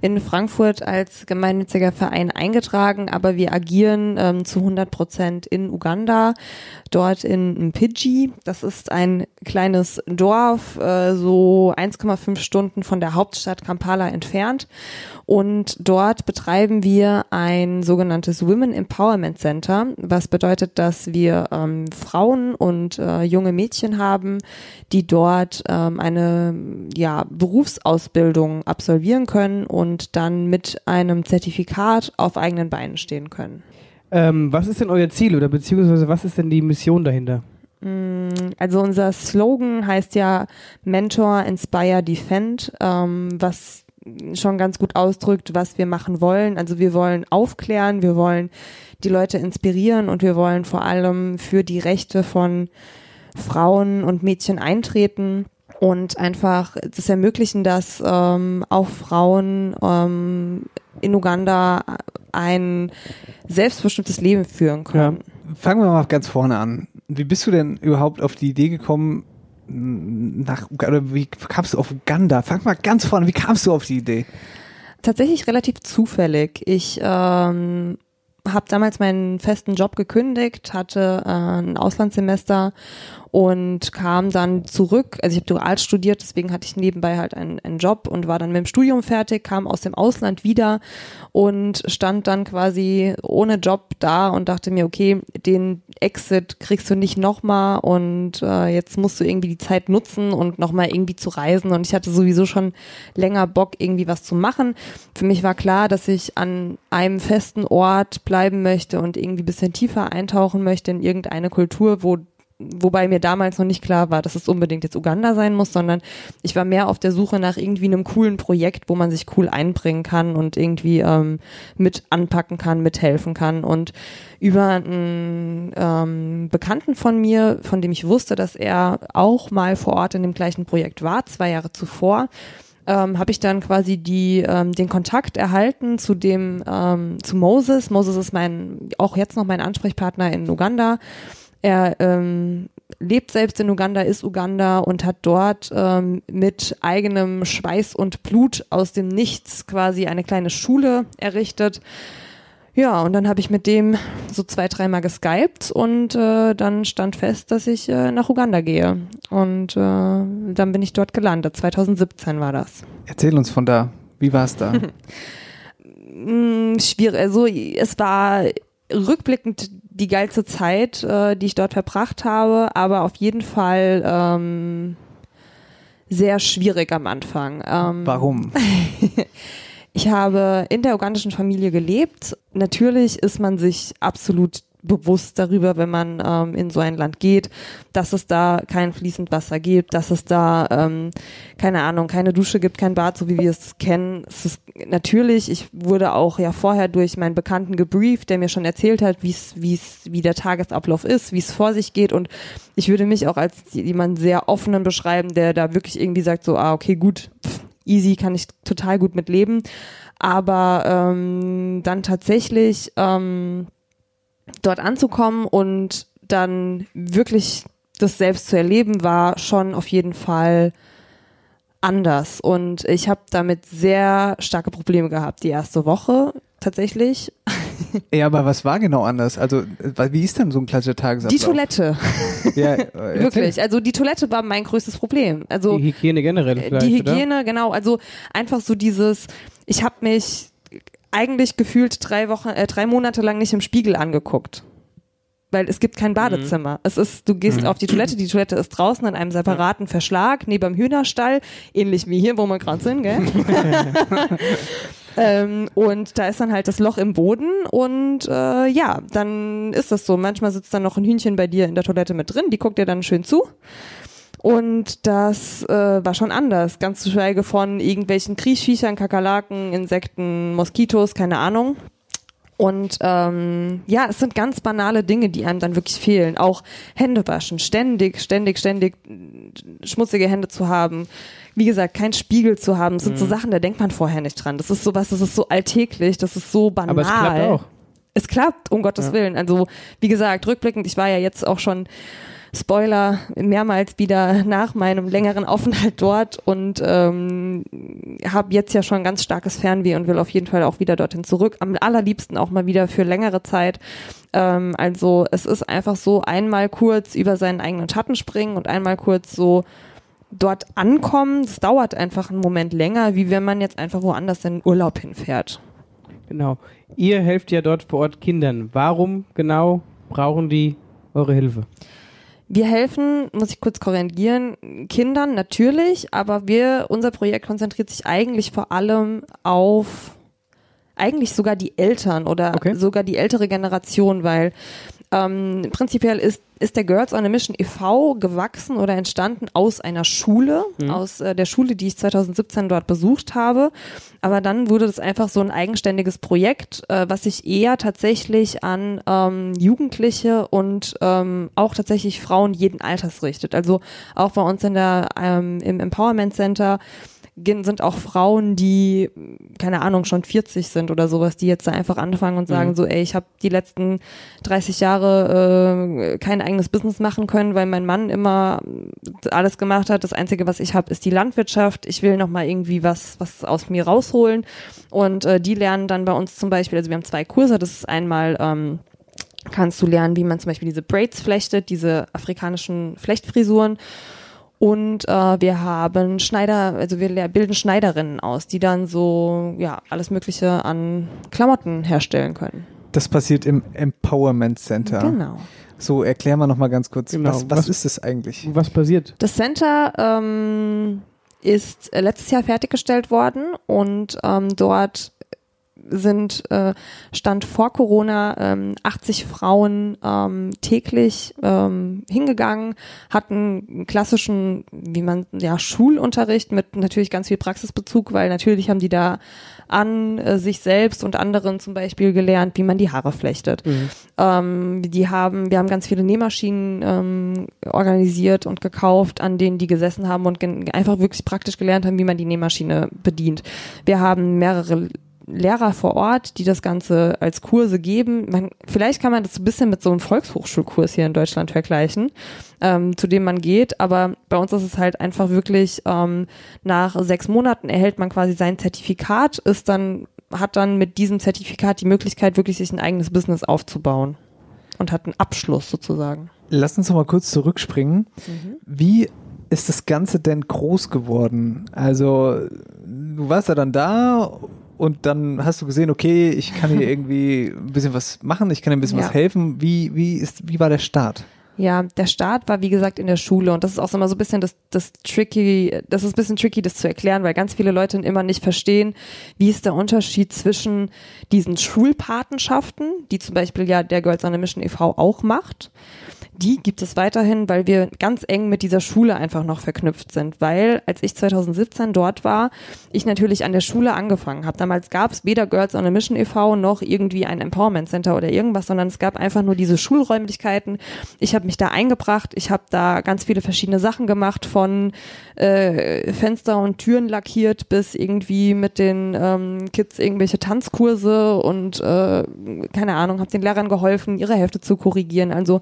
in Frankfurt als gemeinnütziger Verein eingetragen, aber wir agieren ähm, zu 100 Prozent in Uganda, dort in Mpidgi. Das ist ein kleines Dorf, äh, so 1,5 Stunden von der Hauptstadt Kampala entfernt. Und dort betreiben wir ein sogenanntes Women Empowerment Center, was bedeutet, dass wir ähm, Frauen und äh, junge Mädchen haben, die dort ähm, eine ja, Berufsausbildung absolvieren können und dann mit einem Zertifikat auf eigenen Beinen stehen können. Ähm, was ist denn euer Ziel oder beziehungsweise was ist denn die Mission dahinter? Also unser Slogan heißt ja Mentor, Inspire, Defend, ähm, was schon ganz gut ausdrückt, was wir machen wollen. Also wir wollen aufklären, wir wollen die Leute inspirieren und wir wollen vor allem für die Rechte von Frauen und Mädchen eintreten und einfach das ermöglichen, dass ähm, auch Frauen ähm, in Uganda ein selbstbestimmtes Leben führen können. Fangen wir mal ganz vorne an. Wie bist du denn überhaupt auf die Idee gekommen, nach Uganda, oder wie kamst du auf Uganda? Fang mal ganz vorne, wie kamst du auf die Idee? Tatsächlich relativ zufällig. Ich ähm, habe damals meinen festen Job gekündigt, hatte äh, ein Auslandssemester und kam dann zurück. Also ich habe dual studiert, deswegen hatte ich nebenbei halt einen, einen Job und war dann mit dem Studium fertig, kam aus dem Ausland wieder und stand dann quasi ohne Job da und dachte mir, okay, den Exit kriegst du nicht nochmal und äh, jetzt musst du irgendwie die Zeit nutzen und nochmal irgendwie zu reisen und ich hatte sowieso schon länger Bock, irgendwie was zu machen. Für mich war klar, dass ich an einem festen Ort bleiben möchte und irgendwie bisschen tiefer eintauchen möchte in irgendeine Kultur, wo wobei mir damals noch nicht klar war, dass es unbedingt jetzt Uganda sein muss, sondern ich war mehr auf der Suche nach irgendwie einem coolen Projekt, wo man sich cool einbringen kann und irgendwie ähm, mit anpacken kann, mithelfen kann. Und über einen ähm, Bekannten von mir, von dem ich wusste, dass er auch mal vor Ort in dem gleichen Projekt war, zwei Jahre zuvor, ähm, habe ich dann quasi die ähm, den Kontakt erhalten zu dem ähm, zu Moses. Moses ist mein auch jetzt noch mein Ansprechpartner in Uganda. Er ähm, lebt selbst in Uganda, ist Uganda und hat dort ähm, mit eigenem Schweiß und Blut aus dem Nichts quasi eine kleine Schule errichtet. Ja, und dann habe ich mit dem so zwei, dreimal geskypt und äh, dann stand fest, dass ich äh, nach Uganda gehe. Und äh, dann bin ich dort gelandet. 2017 war das. Erzähl uns von da. Wie war es da? Mm, schwierig. Also es war rückblickend die geilste Zeit, äh, die ich dort verbracht habe, aber auf jeden Fall ähm, sehr schwierig am Anfang. Ähm, Warum? Ich habe in der ugandischen Familie gelebt. Natürlich ist man sich absolut bewusst darüber, wenn man ähm, in so ein Land geht, dass es da kein fließend Wasser gibt, dass es da ähm, keine Ahnung, keine Dusche gibt, kein Bad, so wie wir es kennen. Es ist natürlich, ich wurde auch ja vorher durch meinen Bekannten gebrieft, der mir schon erzählt hat, wie es, wie es, wie der Tagesablauf ist, wie es vor sich geht und ich würde mich auch als jemand sehr offenen beschreiben, der da wirklich irgendwie sagt so, ah okay gut, pff, easy kann ich total gut mit leben, aber ähm, dann tatsächlich ähm, dort anzukommen und dann wirklich das selbst zu erleben, war schon auf jeden Fall anders. Und ich habe damit sehr starke Probleme gehabt, die erste Woche tatsächlich. Ja, aber was war genau anders? Also, äh, wie ist denn so ein klassischer Tagesablauf? Die Toilette. Ja, äh, erzähl. Wirklich. Also die Toilette war mein größtes Problem. Also Die Hygiene generell äh, vielleicht, die oder? Hygiene, genau. Also einfach so dieses, ich habe mich eigentlich gefühlt drei Wochen, äh, drei Monate lang nicht im Spiegel angeguckt. Weil es gibt kein Badezimmer. Es ist, du gehst auf die Toilette, die Toilette ist draußen in einem separaten Verschlag, neben dem Hühnerstall, ähnlich wie hier, wo wir gerade sind, gell? ähm, und da ist dann halt das Loch im Boden und äh, ja, dann ist das so. Manchmal sitzt dann noch ein Hühnchen bei dir in der Toilette mit drin, die guckt dir dann schön zu. Und das äh, war schon anders. Ganz zu schweige von irgendwelchen Kriechviechern, Kakerlaken, Insekten, Moskitos, keine Ahnung. Und ähm, ja, es sind ganz banale Dinge, die einem dann wirklich fehlen. Auch Hände waschen, ständig, ständig, ständig schmutzige Hände zu haben. Wie gesagt, kein Spiegel zu haben. Das sind Mhm. so Sachen, da denkt man vorher nicht dran. Das ist sowas, das ist so alltäglich, das ist so banal. Aber es klappt auch. Es klappt, um Gottes Ja. Willen. Also, wie gesagt, rückblickend, ich war ja jetzt auch schon Spoiler mehrmals wieder nach meinem längeren Aufenthalt dort und ähm, habe jetzt ja schon ganz starkes Fernweh und will auf jeden Fall auch wieder dorthin zurück. Am allerliebsten auch mal wieder für längere Zeit. Ähm, also es ist einfach so einmal kurz über seinen eigenen Schatten springen und einmal kurz so dort ankommen. Das dauert einfach einen Moment länger, wie wenn man jetzt einfach woanders in Urlaub hinfährt. Genau. Ihr helft ja dort vor Ort Kindern. Warum genau brauchen die eure Hilfe? Wir helfen, muss ich kurz korrigieren, Kindern natürlich, aber wir, unser Projekt konzentriert sich eigentlich vor allem auf eigentlich sogar die Eltern oder Okay. sogar die ältere Generation, weil ähm, prinzipiell ist, ist der Girls on a Mission e.V. gewachsen oder entstanden aus einer Schule, aus äh, der Schule, die ich 2017 dort besucht habe. Aber dann wurde das einfach so ein eigenständiges Projekt, äh, was sich eher tatsächlich an ähm, Jugendliche und ähm, auch tatsächlich Frauen jeden Alters richtet. Also auch bei uns in der, ähm, im Empowerment Center sind auch Frauen, die, keine Ahnung, schon 40 sind oder sowas, die jetzt da einfach anfangen und sagen so, ey, ich habe die letzten 30 Jahre äh, kein eigenes Business machen können, weil mein Mann immer alles gemacht hat. Das Einzige, was ich habe, ist die Landwirtschaft. Ich will noch mal irgendwie was, was aus mir rausholen. Und äh, die lernen dann bei uns zum Beispiel, also wir haben zwei Kurse, das ist einmal ähm, kannst du lernen, wie man zum Beispiel diese Braids flechtet, diese afrikanischen Flechtfrisuren. Und äh, wir haben Schneider, also wir bilden Schneiderinnen aus, die dann so ja alles Mögliche an Klamotten herstellen können. Das passiert im Empowerment Center. Genau. So, erklär mal noch mal ganz kurz, Genau, was, was, was- ist das eigentlich? Was passiert? Das Center ähm, ist äh, letztes Jahr fertiggestellt worden und ähm, dort sind äh, Stand vor Corona ähm, 80 Frauen ähm, täglich ähm, hingegangen, hatten einen klassischen, wie man ja Schulunterricht mit natürlich ganz viel Praxisbezug, weil natürlich haben die da an äh, sich selbst und anderen zum Beispiel gelernt, wie man die Haare flechtet. Ähm, die haben, wir haben ganz viele Nähmaschinen ähm, organisiert und gekauft, an denen die gesessen haben und einfach wirklich praktisch gelernt haben, wie man die Nähmaschine bedient. Wir haben mehrere Lehrer vor Ort, die das Ganze als Kurse geben. Man, vielleicht kann man das ein bisschen mit so einem Volkshochschulkurs hier in Deutschland vergleichen, ähm, zu dem man geht. Aber bei uns ist es halt einfach wirklich, ähm, nach sechs Monaten erhält man quasi sein Zertifikat, ist dann, hat dann mit diesem Zertifikat die Möglichkeit, wirklich sich ein eigenes Business aufzubauen und hat einen Abschluss sozusagen. Lass uns noch mal kurz zurückspringen. Wie ist das Ganze denn groß geworden? Also, du warst ja dann da und dann hast du gesehen, okay, ich kann hier irgendwie ein bisschen was machen, ich kann dir ein bisschen Ja. was helfen. Wie, wie, ist, wie war der Start? Ja, der Start war wie gesagt in der Schule und das ist auch immer so ein bisschen das, das tricky, das ist ein bisschen tricky, das zu erklären, weil ganz viele Leute immer nicht verstehen, wie ist der Unterschied zwischen diesen Schulpatenschaften, die zum Beispiel ja der Girls on a Mission e.V. auch macht. Die gibt es weiterhin, weil wir ganz eng mit dieser Schule einfach noch verknüpft sind. Weil als ich 2017 dort war, ich natürlich an der Schule angefangen habe. Damals gab es weder Girls on a Mission e.V. noch irgendwie ein Empowerment Center oder irgendwas, sondern es gab einfach nur diese Schulräumlichkeiten. Ich habe mich da eingebracht, ich habe da ganz viele verschiedene Sachen gemacht, von äh, Fenster und Türen lackiert bis irgendwie mit den ähm, Kids irgendwelche Tanzkurse und äh, keine Ahnung, habe den Lehrern geholfen, ihre Hefte zu korrigieren. Also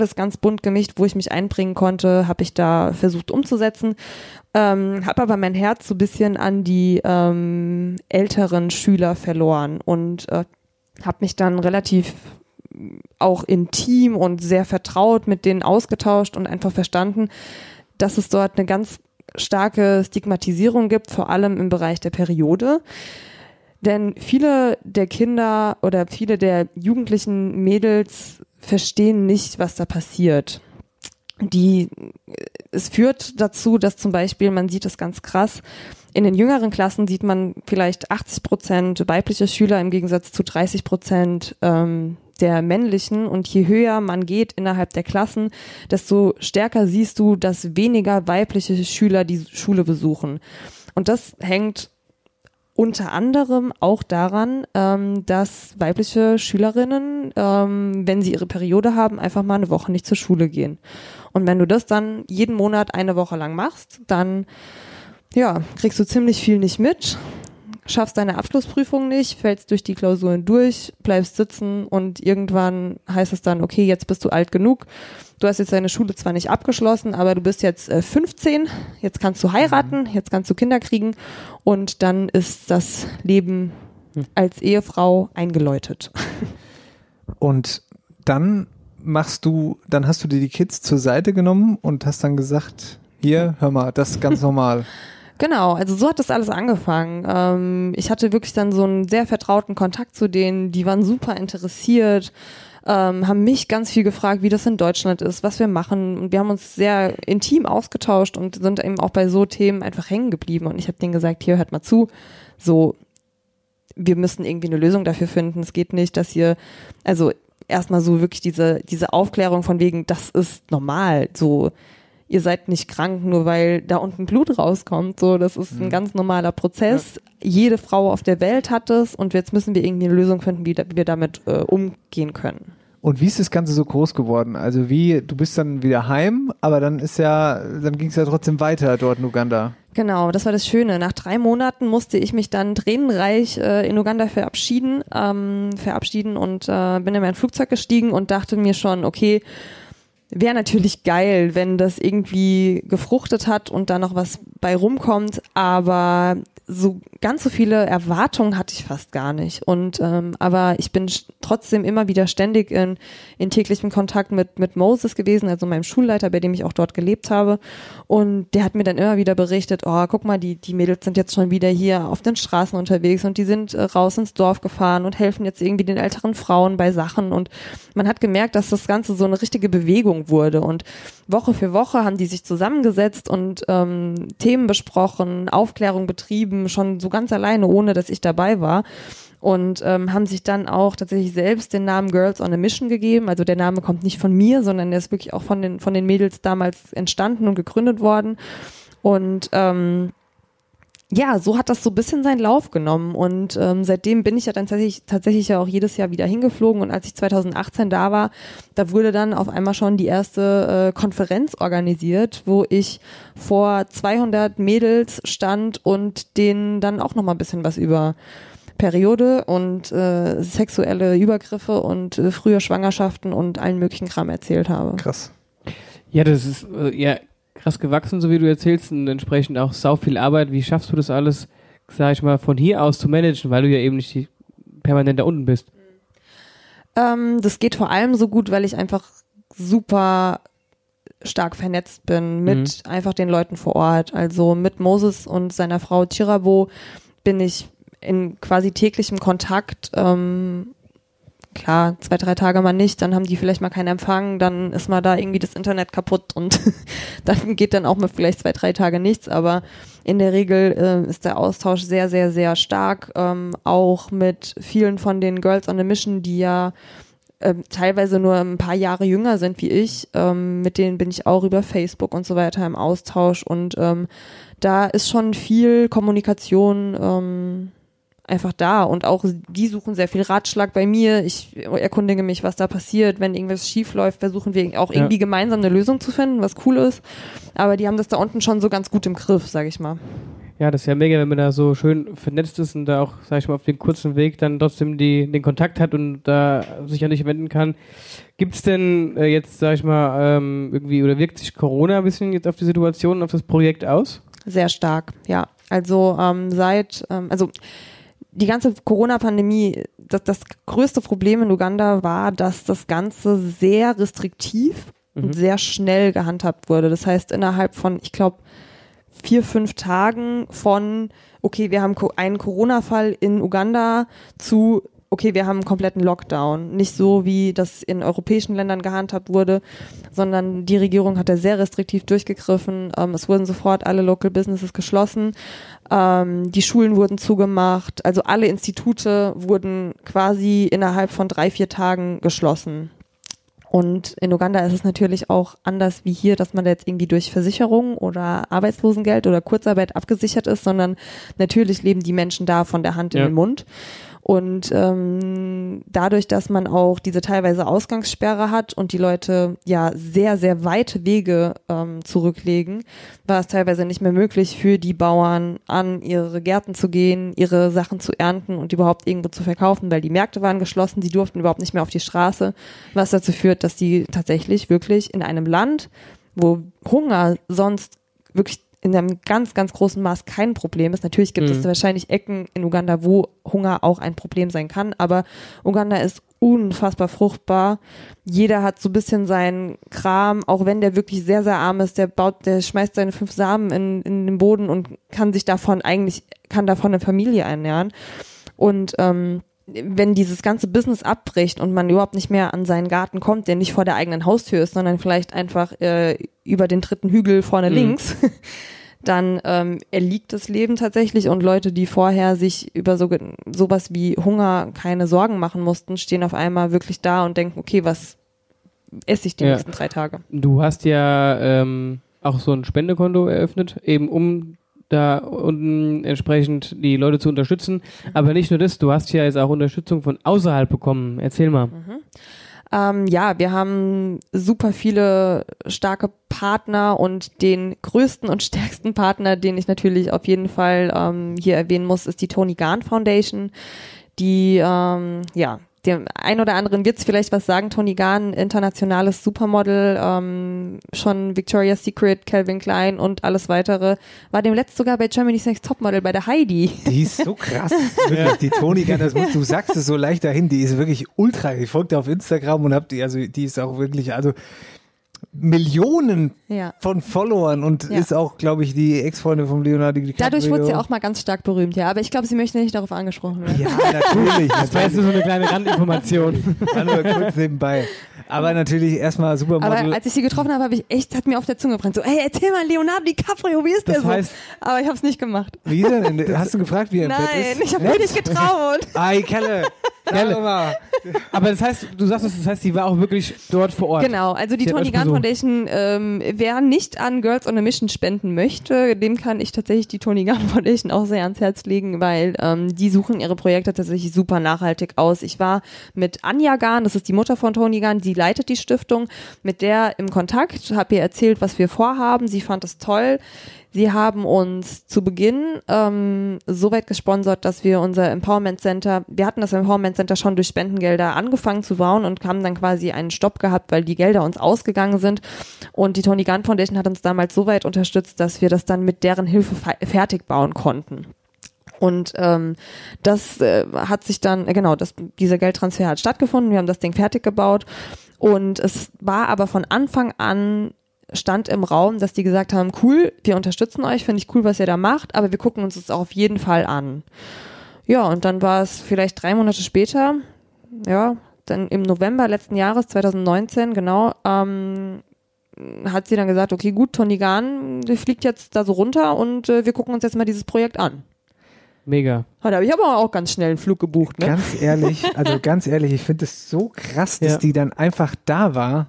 alles ganz bunt gemischt, wo ich mich einbringen konnte, habe ich da versucht umzusetzen. Ähm, habe aber mein Herz so ein bisschen an die ähm, älteren Schüler verloren und äh, habe mich dann relativ auch intim und sehr vertraut mit denen ausgetauscht und einfach verstanden, dass es dort eine ganz starke Stigmatisierung gibt, vor allem im Bereich der Periode. Denn viele der Kinder oder viele der jugendlichen Mädels verstehen nicht, was da passiert. Die, es führt dazu, dass zum Beispiel, man sieht es ganz krass, in den jüngeren Klassen sieht man vielleicht 80 Prozent weibliche Schüler im Gegensatz zu 30 Prozent ähm, der männlichen. Und je höher man geht innerhalb der Klassen, desto stärker siehst du, dass weniger weibliche Schüler die Schule besuchen. Und das hängt unter anderem auch daran, ähm, dass weibliche Schülerinnen, ähm, wenn sie ihre Periode haben, einfach mal eine Woche nicht zur Schule gehen. Und wenn du das dann jeden Monat eine Woche lang machst, dann ja, kriegst du ziemlich viel nicht mit, schaffst deine Abschlussprüfung nicht, fällst durch die Klausuren durch, bleibst sitzen und irgendwann heißt es dann, okay, jetzt bist du alt genug. Du hast jetzt deine Schule zwar nicht abgeschlossen, aber du bist jetzt äh, 15, jetzt kannst du heiraten, jetzt kannst du Kinder kriegen und dann ist das Leben als Ehefrau eingeläutet. Und dann machst du, dann hast du dir die Kids zur Seite genommen und hast dann gesagt, hier, hör mal, das ist ganz normal. Genau, also so hat das alles angefangen. Ähm, ich hatte wirklich dann so einen sehr vertrauten Kontakt zu denen, die waren super interessiert, ähm, haben mich ganz viel gefragt, wie das in Deutschland ist, was wir machen. Und wir haben uns sehr intim ausgetauscht und sind eben auch bei so Themen einfach hängen geblieben. Und ich habe denen gesagt, hier hört mal zu, so wir müssen irgendwie eine Lösung dafür finden. Es geht nicht, dass ihr, also erstmal so wirklich diese, diese Aufklärung von wegen, das ist normal, so ihr seid nicht krank, nur weil da unten Blut rauskommt. So, das ist ein ganz normaler Prozess. Jede Frau auf der Welt hat es und jetzt müssen wir irgendwie eine Lösung finden, wie, da, wie wir damit äh, umgehen können. Und wie ist das Ganze so groß geworden? Also wie, du bist dann wieder heim, aber dann ist ja, dann ging es ja trotzdem weiter dort in Uganda. Genau, das war das Schöne. Nach drei Monaten musste ich mich dann tränenreich äh, in Uganda verabschieden, ähm, verabschieden und äh, bin in mein Flugzeug gestiegen und dachte mir schon, okay, wäre natürlich geil, wenn das irgendwie gefruchtet hat und da noch was bei rumkommt, aber so ganz so viele Erwartungen hatte ich fast gar nicht. Und ähm, aber ich bin trotzdem immer wieder ständig in, in täglichem Kontakt mit mit Moses gewesen, also meinem Schulleiter, bei dem ich auch dort gelebt habe. Und der hat mir dann immer wieder berichtet, oh, guck mal, die die Mädels sind jetzt schon wieder hier auf den Straßen unterwegs und die sind äh, raus ins Dorf gefahren und helfen jetzt irgendwie den älteren Frauen bei Sachen. Und man hat gemerkt, dass das Ganze so eine richtige Bewegung wurde. Und Woche für Woche haben die sich zusammengesetzt und ähm, Themen besprochen, Aufklärung betrieben, schon so ganz alleine, ohne dass ich dabei war. und ähm, haben sich dann auch tatsächlich selbst den Namen Girls on a Mission gegeben. Also der Name kommt nicht von mir, sondern der ist wirklich auch von den, von den Mädels damals entstanden und gegründet worden. Und ähm, ja, so hat das so ein bisschen seinen Lauf genommen und ähm, seitdem bin ich ja dann tatsächlich, tatsächlich ja auch jedes Jahr wieder hingeflogen und als ich 2018 da war, da wurde dann auf einmal schon die erste äh, Konferenz organisiert, wo ich vor 200 Mädels stand und denen dann auch nochmal ein bisschen was über Periode und äh, sexuelle Übergriffe und äh, frühe Schwangerschaften und allen möglichen Kram erzählt habe. Krass. Ja, das ist äh, ja krass gewachsen, so wie du erzählst, und entsprechend auch sau viel Arbeit. Wie schaffst du das alles, sag ich mal, von hier aus zu managen, weil du ja eben nicht permanent da unten bist? Ähm, das geht vor allem so gut, weil ich einfach super stark vernetzt bin mit einfach den Leuten vor Ort. Also mit Moses und seiner Frau Chirabo bin ich in quasi täglichem Kontakt. Ähm, klar, zwei, drei Tage mal nicht, dann haben die vielleicht mal keinen Empfang, dann ist mal da irgendwie das Internet kaputt und dann geht dann auch mal vielleicht zwei, drei Tage nichts, aber in der Regel äh, ist der Austausch sehr, sehr, sehr stark, ähm, auch mit vielen von den Girls on a Mission, die ja ähm, teilweise nur ein paar Jahre jünger sind wie ich, ähm, mit denen bin ich auch über Facebook und so weiter im Austausch und ähm, da ist schon viel Kommunikation ähm, einfach da und auch die suchen sehr viel Ratschlag bei mir. Ich erkundige mich, was da passiert. Wenn irgendwas schief läuft, versuchen wir auch Ja. irgendwie gemeinsam eine Lösung zu finden, was cool ist. Aber die haben das da unten schon so ganz gut im Griff, sag ich mal. Ja, das ist ja mega, wenn man da so schön vernetzt ist und da auch, sag ich mal, auf den kurzen Weg dann trotzdem die, den Kontakt hat und da sich an dich wenden kann. Gibt's denn äh, jetzt, sag ich mal, ähm, irgendwie, oder wirkt sich Corona ein bisschen jetzt auf die Situation, auf das Projekt aus? Sehr stark, ja. Also ähm, seit, ähm, also die ganze Corona-Pandemie, das, das größte Problem in Uganda war, dass das Ganze sehr restriktiv und sehr schnell gehandhabt wurde. Das heißt, innerhalb von, ich glaube, vier, fünf Tagen von, okay, wir haben einen Corona-Fall in Uganda zu, okay, wir haben einen kompletten Lockdown. Nicht so, wie das in europäischen Ländern gehandhabt wurde, sondern die Regierung hat da sehr restriktiv durchgegriffen. Ähm, es wurden sofort alle Local Businesses geschlossen. Ähm, die Schulen wurden zugemacht. Also alle Institute wurden quasi innerhalb von drei, vier Tagen geschlossen. Und in Uganda ist es natürlich auch anders wie hier, dass man da jetzt irgendwie durch Versicherung oder Arbeitslosengeld oder Kurzarbeit abgesichert ist, sondern natürlich leben die Menschen da von der Hand in Ja. den Mund. Und ähm, dadurch, dass man auch diese teilweise Ausgangssperre hat und die Leute ja sehr, sehr weite Wege ähm, zurücklegen, war es teilweise nicht mehr möglich für die Bauern an ihre Gärten zu gehen, ihre Sachen zu ernten und überhaupt irgendwo zu verkaufen, weil die Märkte waren geschlossen, die durften überhaupt nicht mehr auf die Straße, was dazu führt, dass die tatsächlich wirklich in einem Land, wo Hunger sonst wirklich in einem ganz, ganz großen Maß kein Problem ist. Natürlich gibt es wahrscheinlich Ecken in Uganda, wo Hunger auch ein Problem sein kann, aber Uganda ist unfassbar fruchtbar. Jeder hat so ein bisschen seinen Kram, auch wenn der wirklich sehr, sehr arm ist, der baut, der schmeißt seine fünf Samen in, in den Boden und kann sich davon eigentlich, kann davon eine Familie ernähren. Und ähm, wenn dieses ganze Business abbricht und man überhaupt nicht mehr an seinen Garten kommt, der nicht vor der eigenen Haustür ist, sondern vielleicht einfach äh, über den dritten Hügel vorne links, dann ähm, erliegt das Leben tatsächlich und Leute, die vorher sich über so, sowas wie Hunger keine Sorgen machen mussten, stehen auf einmal wirklich da und denken, okay, was esse ich die Ja. nächsten drei Tage? Du hast ja ähm, auch so ein Spendekonto eröffnet, eben um da unten entsprechend die Leute zu unterstützen. Aber nicht nur das, du hast ja jetzt auch Unterstützung von außerhalb bekommen. Erzähl mal. Ähm, ja, wir haben super viele starke Partner und den größten und stärksten Partner, den ich natürlich auf jeden Fall ähm, hier erwähnen muss, ist die Tony Gahn Foundation, die ähm, ja dem ein oder anderen wird's vielleicht was sagen. Tony Gahn, internationales Supermodel, ähm, schon Victoria's Secret, Calvin Klein und alles weitere, war dem letzt sogar bei Germany's Next Topmodel bei der Heidi. Die ist so krass. Wirklich, die Toni Gern, das musst, du sagst es so leicht dahin, die ist wirklich ultra. Ich folge dir auf Instagram und hab die, also die ist auch wirklich, also Millionen Ja. von Followern und Ja. ist auch, glaube ich, die Ex-Freundin von Leonardo DiCaprio. Dadurch wurde sie auch mal ganz stark berühmt, ja. Aber ich glaube, sie möchte nicht darauf angesprochen werden. Ja, natürlich. Das war jetzt nur so eine kleine Randinformation. Nur kurz nebenbei. Aber natürlich erstmal Supermodel. Aber als ich sie getroffen habe, habe ich echt, hat mir auf der Zunge gebrannt. So, ey, erzähl mal Leonardo DiCaprio, wie ist Das der so? heißt- Aber ich habe es nicht gemacht. Wie denn? Hast du gefragt, wie er im Bett Nein, ist? ich habe mich nicht getraut. Ei, Kelle. Kelle. Aber das heißt, du sagst es, das heißt, die war auch wirklich dort vor Ort. Genau, also die Sie hat Besucht. Foundation, ähm, wer nicht an Girls on a Mission spenden möchte, dem kann ich tatsächlich die Tony Gunn Foundation auch sehr ans Herz legen, weil ähm, die suchen ihre Projekte tatsächlich super nachhaltig aus. Ich war mit Anja Gahn, das ist die Mutter von Tony Gunn, sie leitet die Stiftung, mit der im Kontakt, habe ihr erzählt, was wir vorhaben. Sie fand es toll. Sie haben uns zu Beginn ähm, so weit gesponsert, dass wir unser Empowerment Center, wir hatten das Empowerment Center schon durch Spendengelder angefangen zu bauen und haben dann quasi einen Stopp gehabt, weil die Gelder uns ausgegangen sind. Und die Tony Gunn Foundation hat uns damals so weit unterstützt, dass wir das dann mit deren Hilfe fe- fertig bauen konnten. Und ähm, das äh, hat sich dann, äh, genau, das, dieser Geldtransfer hat stattgefunden. Wir haben das Ding fertig gebaut. Und es war aber von Anfang an stand im Raum, dass die gesagt haben, cool, wir unterstützen euch, finde ich cool, was ihr da macht, aber wir gucken uns das auch auf jeden Fall an. Ja, und dann war es vielleicht drei Monate später, ja, dann im November letzten Jahres, 2019, genau, ähm, hat sie dann gesagt, okay, gut, Tony Gahn, fliegt jetzt da so runter und äh, wir gucken uns jetzt mal dieses Projekt an. Mega. Da habe ich aber auch ganz schnell einen Flug gebucht, ne? Ganz ehrlich, also ganz ehrlich, ich finde es so krass, dass Ja. die dann einfach da war.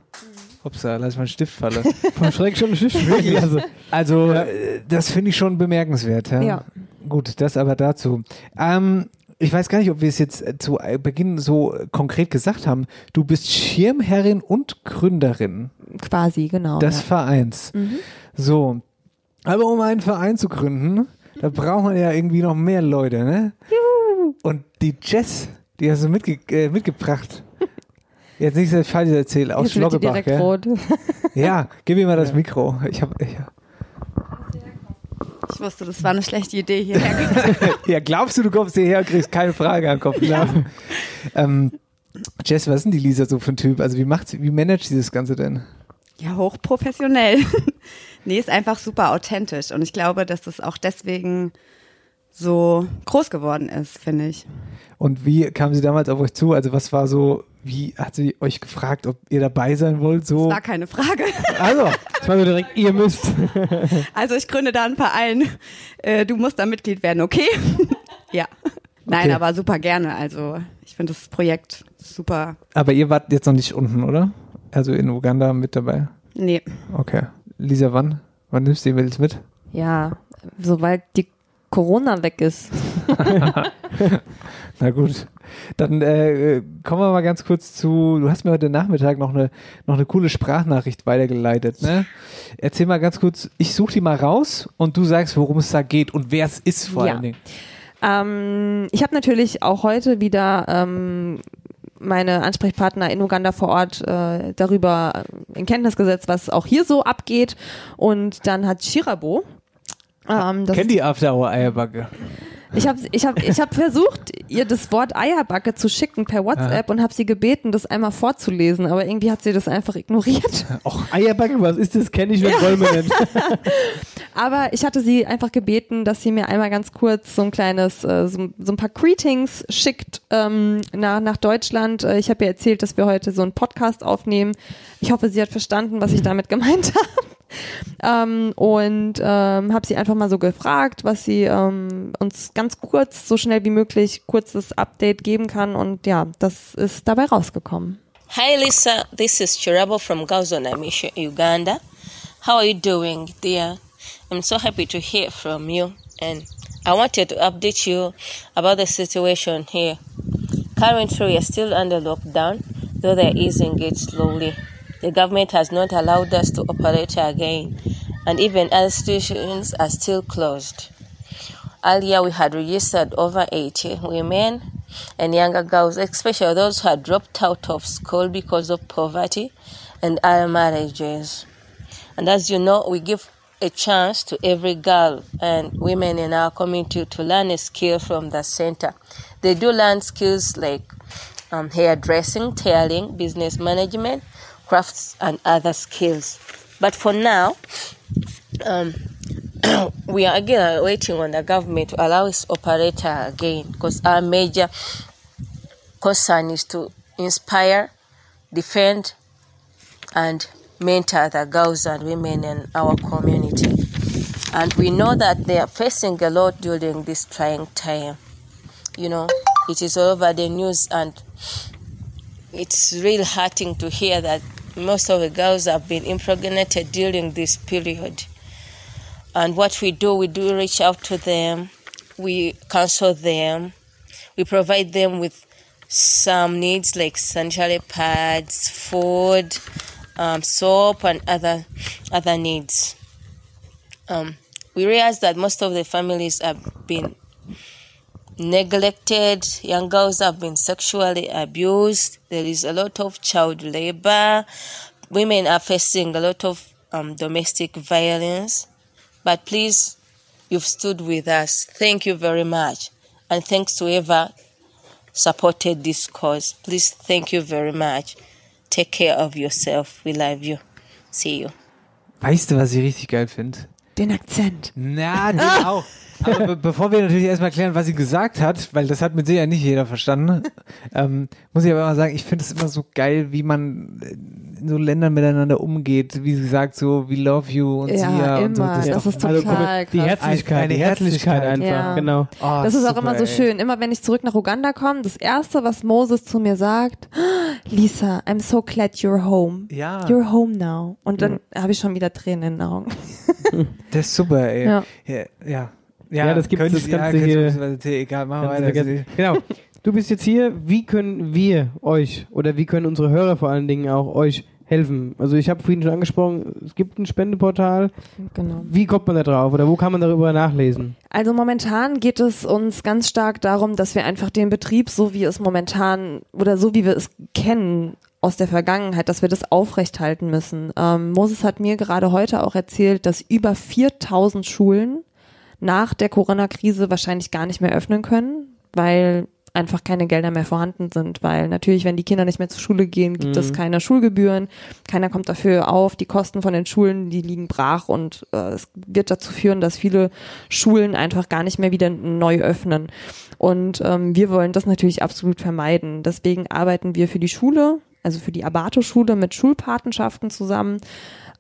Upsa, lass mal einen Stift fallen. Vom Schreck schon ein Schiff. Wirklich. Also, Also, äh, das finde ich schon bemerkenswert. Ja. Ja. Gut, das aber dazu. Ähm, ich weiß gar nicht, ob wir es jetzt äh, zu Beginn so konkret gesagt haben. Du bist Schirmherrin und Gründerin Quasi, genau. des ja. Vereins. So. Aber um einen Verein zu gründen, da braucht man ja irgendwie noch mehr Leute, ne? Und die Jess, die hast du mitge äh, mitgebracht. Jetzt nicht das falsch erzählt, aus Jetzt wird die Schloggebach, direkt rot. Ja, gib mir mal das Mikro. Ich hab, ich, Ich wusste, das war eine schlechte Idee hierher. ja, glaubst du, du kommst hierher und kriegst keine Frage am Kopf? Ja. Ähm, Jess, was ist denn die Lisa so für ein Typ? Also wie macht sie, wie managt sie das Ganze denn? ja, hochprofessionell. nee, ist einfach super authentisch. Und ich glaube, dass das auch deswegen so groß geworden ist, finde ich. Und wie kam sie damals auf euch zu? Also was war so, wie hat sie euch gefragt, ob ihr dabei sein wollt? So. Das war keine Frage. Also, das war so direkt, ihr müsst. Also ich gründe da einen Verein. Äh, du musst da Mitglied werden, okay? ja. Nein, Okay. aber super gerne. Also ich finde das Projekt super. aber ihr wart jetzt noch nicht unten, oder? Also in Uganda mit dabei? Nee. Okay. Lisa, wann? Wann nimmst du die Mädels mit? Ja, sobald die Corona weg ist. Na gut. Dann äh, kommen wir mal ganz kurz zu, du hast mir heute Nachmittag noch eine, noch eine coole Sprachnachricht weitergeleitet. Ne? Erzähl mal ganz kurz, ich suche die mal raus und du sagst, worum es da geht und wer es ist vor Ja. allen Dingen. Ähm, ich habe natürlich auch heute wieder ähm, meine Ansprechpartner in Uganda vor Ort äh, darüber in Kenntnis gesetzt, was auch hier so abgeht. Und dann hat Shirabo, ähm, Kennt die After Hour Eierbacke? ich habe ich hab, ich hab versucht, ihr das Wort Eierbacke zu schicken per WhatsApp und habe sie gebeten, das einmal vorzulesen, aber irgendwie hat sie das einfach ignoriert. Eierbacke, was ist das? Kenne ich, wenn Bäume nennt. Aber ich hatte sie einfach gebeten, dass sie mir einmal ganz kurz so ein kleines, äh, so, so ein paar Greetings schickt ähm, nach, nach Deutschland. Äh, ich habe ihr erzählt, dass wir heute so einen Podcast aufnehmen. Ich hoffe, sie hat verstanden, was ich damit gemeint habe. Ähm, und ähm, habe sie einfach mal so gefragt, was sie ähm, uns ganz kurz, so schnell wie möglich, kurzes Update geben kann. Und ja, das ist dabei rausgekommen. Hi Lisa, this is Chirabo from Gazona Mission, Uganda. How are you doing, dear? I'm so happy to hear from you, and I wanted to update you about the situation here. Currently, we are still under lockdown, though they're easing it slowly. The government has not allowed us to operate again, and even institutions are still closed. Earlier, we had registered over 80 women and younger girls, especially those who had dropped out of school because of poverty and other marriages. And as you know, we give a chance to every girl and women in our community to learn a skill from the center. They do learn skills like um, hairdressing, tailoring, business management, crafts, and other skills. But for now, um, we are again waiting on the government to allow us operator again because our major concern is to inspire, defend, and mentor the girls and women in our community. And we know that they are facing a lot during this trying time. You know, it is all over the news, and it's real hurting to hear that most of the girls have been impregnated during this period. And what we do, we do reach out to them, we counsel them, we provide them with some needs like sanitary pads, food, um, soap, and other other needs. Um, we realize that most of the families have been neglected. Young girls have been sexually abused. There is a lot of child labor. Women are facing a lot of um, domestic violence. But please, you've stood with us. Thank you very much. And thanks to whoever supported this cause. Please, thank you very much. Take care of yourself. We love you. See you. Weißt du, was ich richtig geil finde? Den Akzent. Na, den auch. Aber be bevor wir natürlich erstmal klären, was sie gesagt hat, weil das hat mit Sicherheit nicht jeder verstanden, ähm, muss ich aber mal sagen, ich finde es immer so geil, wie man in so Ländern miteinander umgeht, wie sie sagt, so, we love you und Ja, sie ja und so. immer. Das ist also, total Die krass. Herzlichkeit, Eine die Herzlichkeit einfach, Ja. genau. Oh, Das ist auch super, immer so schön. Immer wenn ich zurück nach Uganda komme, das erste, was Moses zu mir sagt, Lisa, I'm so glad you're home. Ja. You're home now. Und dann habe ich schon wieder Tränen in den Augen. Das ist super, ey. Ja. Ja. ja. Ja, das gibt's, könntest- das du ja, hier- Egal, machen wir weiter. Genau. Du bist jetzt hier. Wie können wir euch oder wie können unsere Hörer vor allen Dingen auch euch helfen? Also ich habe vorhin schon angesprochen, es gibt ein Spendeportal. Genau. Wie kommt man da drauf oder wo kann man darüber nachlesen? Also momentan geht es uns ganz stark darum, dass wir einfach den Betrieb, so wie es momentan oder so wie wir es kennen aus der Vergangenheit, dass wir das aufrechthalten müssen. Ähm, Moses hat mir gerade heute auch erzählt, dass über 4000 Schulen nach der Corona-Krise wahrscheinlich gar nicht mehr öffnen können, weil einfach keine Gelder mehr vorhanden sind, weil natürlich, wenn die Kinder nicht mehr zur Schule gehen, gibt es keine Schulgebühren, keiner kommt dafür auf, die Kosten von den Schulen, die liegen brach und äh, es wird dazu führen, dass viele Schulen einfach gar nicht mehr wieder neu öffnen. Und ähm, wir wollen das natürlich absolut vermeiden. Deswegen arbeiten wir für die Schule, also für die Abato-Schule mit Schulpatenschaften zusammen.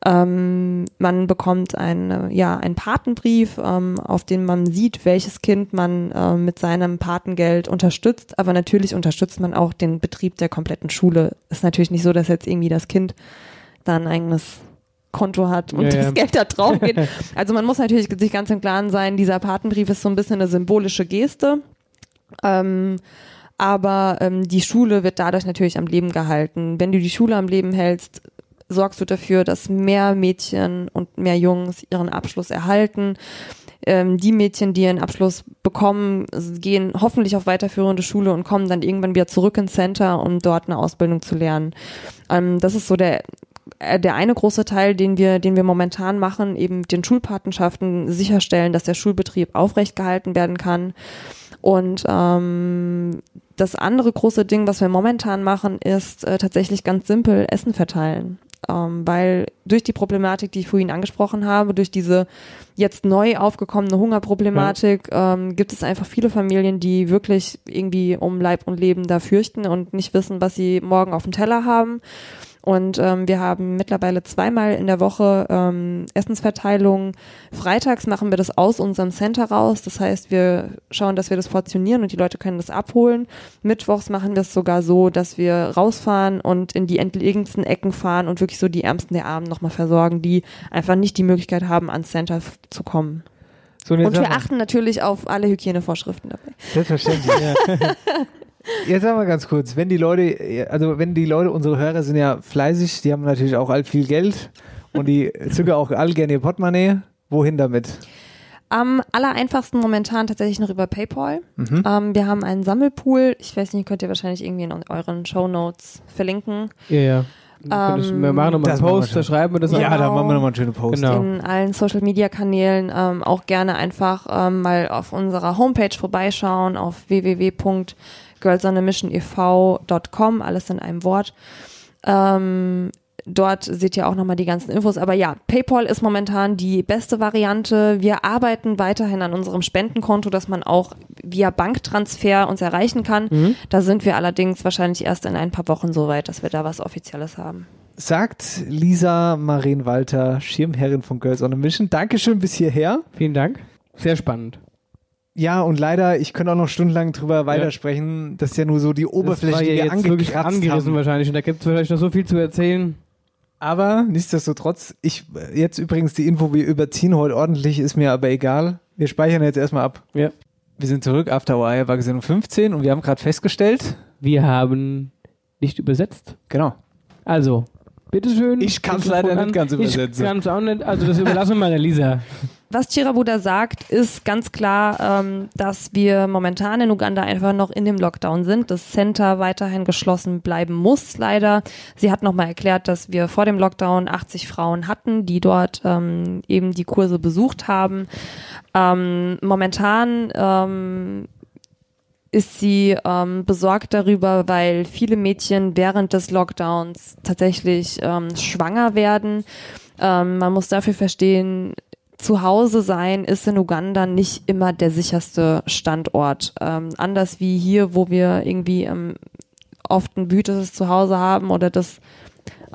Ähm, man bekommt einen, ja, einen Patenbrief, ähm, auf dem man sieht, welches Kind man äh, mit seinem Patengeld unterstützt. Aber natürlich unterstützt man auch den Betrieb der kompletten Schule. Ist natürlich nicht so, dass jetzt irgendwie das Kind da ein eigenes Konto hat und Ja, das ja. Geld da drauf geht. Also man muss natürlich sich ganz im Klaren sein, dieser Patenbrief ist so ein bisschen eine symbolische Geste. Ähm, aber ähm, die Schule wird dadurch natürlich am Leben gehalten. Wenn du die Schule am Leben hältst, sorgst du dafür, dass mehr Mädchen und mehr Jungs ihren Abschluss erhalten. Ähm, die Mädchen, die ihren Abschluss bekommen, gehen hoffentlich auf weiterführende Schule und kommen dann irgendwann wieder zurück ins Center, um dort eine Ausbildung zu lernen. Ähm, das ist so der äh, der eine große Teil, den wir, den wir momentan machen, eben den Schulpatenschaften sicherstellen, dass der Schulbetrieb aufrecht gehalten werden kann. Und ähm, das andere große Ding, was wir momentan machen, ist äh, tatsächlich ganz simpel Essen verteilen. Ähm, weil durch die Problematik, die ich vorhin angesprochen habe, durch diese jetzt neu aufgekommene Hungerproblematik, ähm, gibt es einfach viele Familien, die wirklich irgendwie um Leib und Leben da fürchten und nicht wissen, was sie morgen auf dem Teller haben. Und ähm, wir haben mittlerweile zweimal in der Woche ähm, Essensverteilung. Freitags machen wir das aus unserem Center raus. Das heißt, wir schauen, dass wir das portionieren und die Leute können das abholen. Mittwochs machen wir es sogar so, dass wir rausfahren und in die entlegensten Ecken fahren und wirklich so die Ärmsten der Armen nochmal versorgen, die einfach nicht die Möglichkeit haben, ans Center zu kommen. So, und wir achten natürlich auf alle Hygienevorschriften dabei. Selbstverständlich, ja. Jetzt sag mal ganz kurz, wenn die Leute, also wenn die Leute, unsere Hörer sind ja fleißig, die haben natürlich auch all viel Geld und die zücken auch all gerne ihr Portemonnaie. Wohin damit? Am aller einfachsten momentan tatsächlich noch über PayPal. Mhm. Ähm, wir haben einen Sammelpool. Ich weiß nicht, könnt ihr wahrscheinlich irgendwie in euren Show Notes verlinken. Ja, ja. Du- wir machen nochmal einen wir Post, da schreiben wir das Ja, auch. da machen wir nochmal einen schönen Post. Genau. In allen Social Media Kanälen ähm, auch gerne einfach ähm, mal auf unserer Homepage vorbeischauen auf girlsonemissionev.com, alles in einem Wort. Ähm, dort seht ihr auch nochmal die ganzen Infos. Aber ja, PayPal ist momentan die beste Variante. Wir arbeiten weiterhin an unserem Spendenkonto, dass man auch via Banktransfer uns erreichen kann. Mhm. Da sind wir allerdings wahrscheinlich erst in ein paar Wochen so weit, dass wir da was Offizielles haben. Sagt Lisa Maren-Walter, Schirmherrin von Girls on a Mission. Dankeschön bis hierher. Vielen Dank. Sehr spannend. Ja, und leider, ich könnte auch noch stundenlang drüber weitersprechen. Das ist ja nur so die Oberfläche, das war die wir jetzt wirklich angekratzt angerissen haben. wahrscheinlich und da gibt es vielleicht noch so viel zu erzählen. Aber nichtsdestotrotz, ich jetzt übrigens die Info, wir überziehen heute ordentlich, ist mir aber egal. Wir speichern jetzt erstmal ab. Ja. Wir sind zurück, After Hour war Sendung 15 und wir haben gerade festgestellt, Wir haben nicht übersetzt. genau, Also, bitteschön. Ich kann's leider nicht ganz übersetzen. Ich kann es auch nicht. Also, das überlassen wir mal der Lisa. Was Chirabuda sagt, ist ganz klar, ähm, dass wir momentan in Uganda einfach noch in dem Lockdown sind. Das Center weiterhin geschlossen bleiben muss, leider. Sie hat nochmal erklärt, dass wir vor dem Lockdown 80 Frauen hatten, die dort ähm, eben die Kurse besucht haben. Ähm, momentan ähm, ist sie ähm, besorgt darüber, weil viele Mädchen während des Lockdowns tatsächlich ähm, schwanger werden. Ähm, man muss dafür verstehen, zu Hause sein ist in Uganda nicht immer der sicherste Standort. Ähm, anders wie hier, wo wir irgendwie ähm, oft ein behütetes Zuhause haben oder das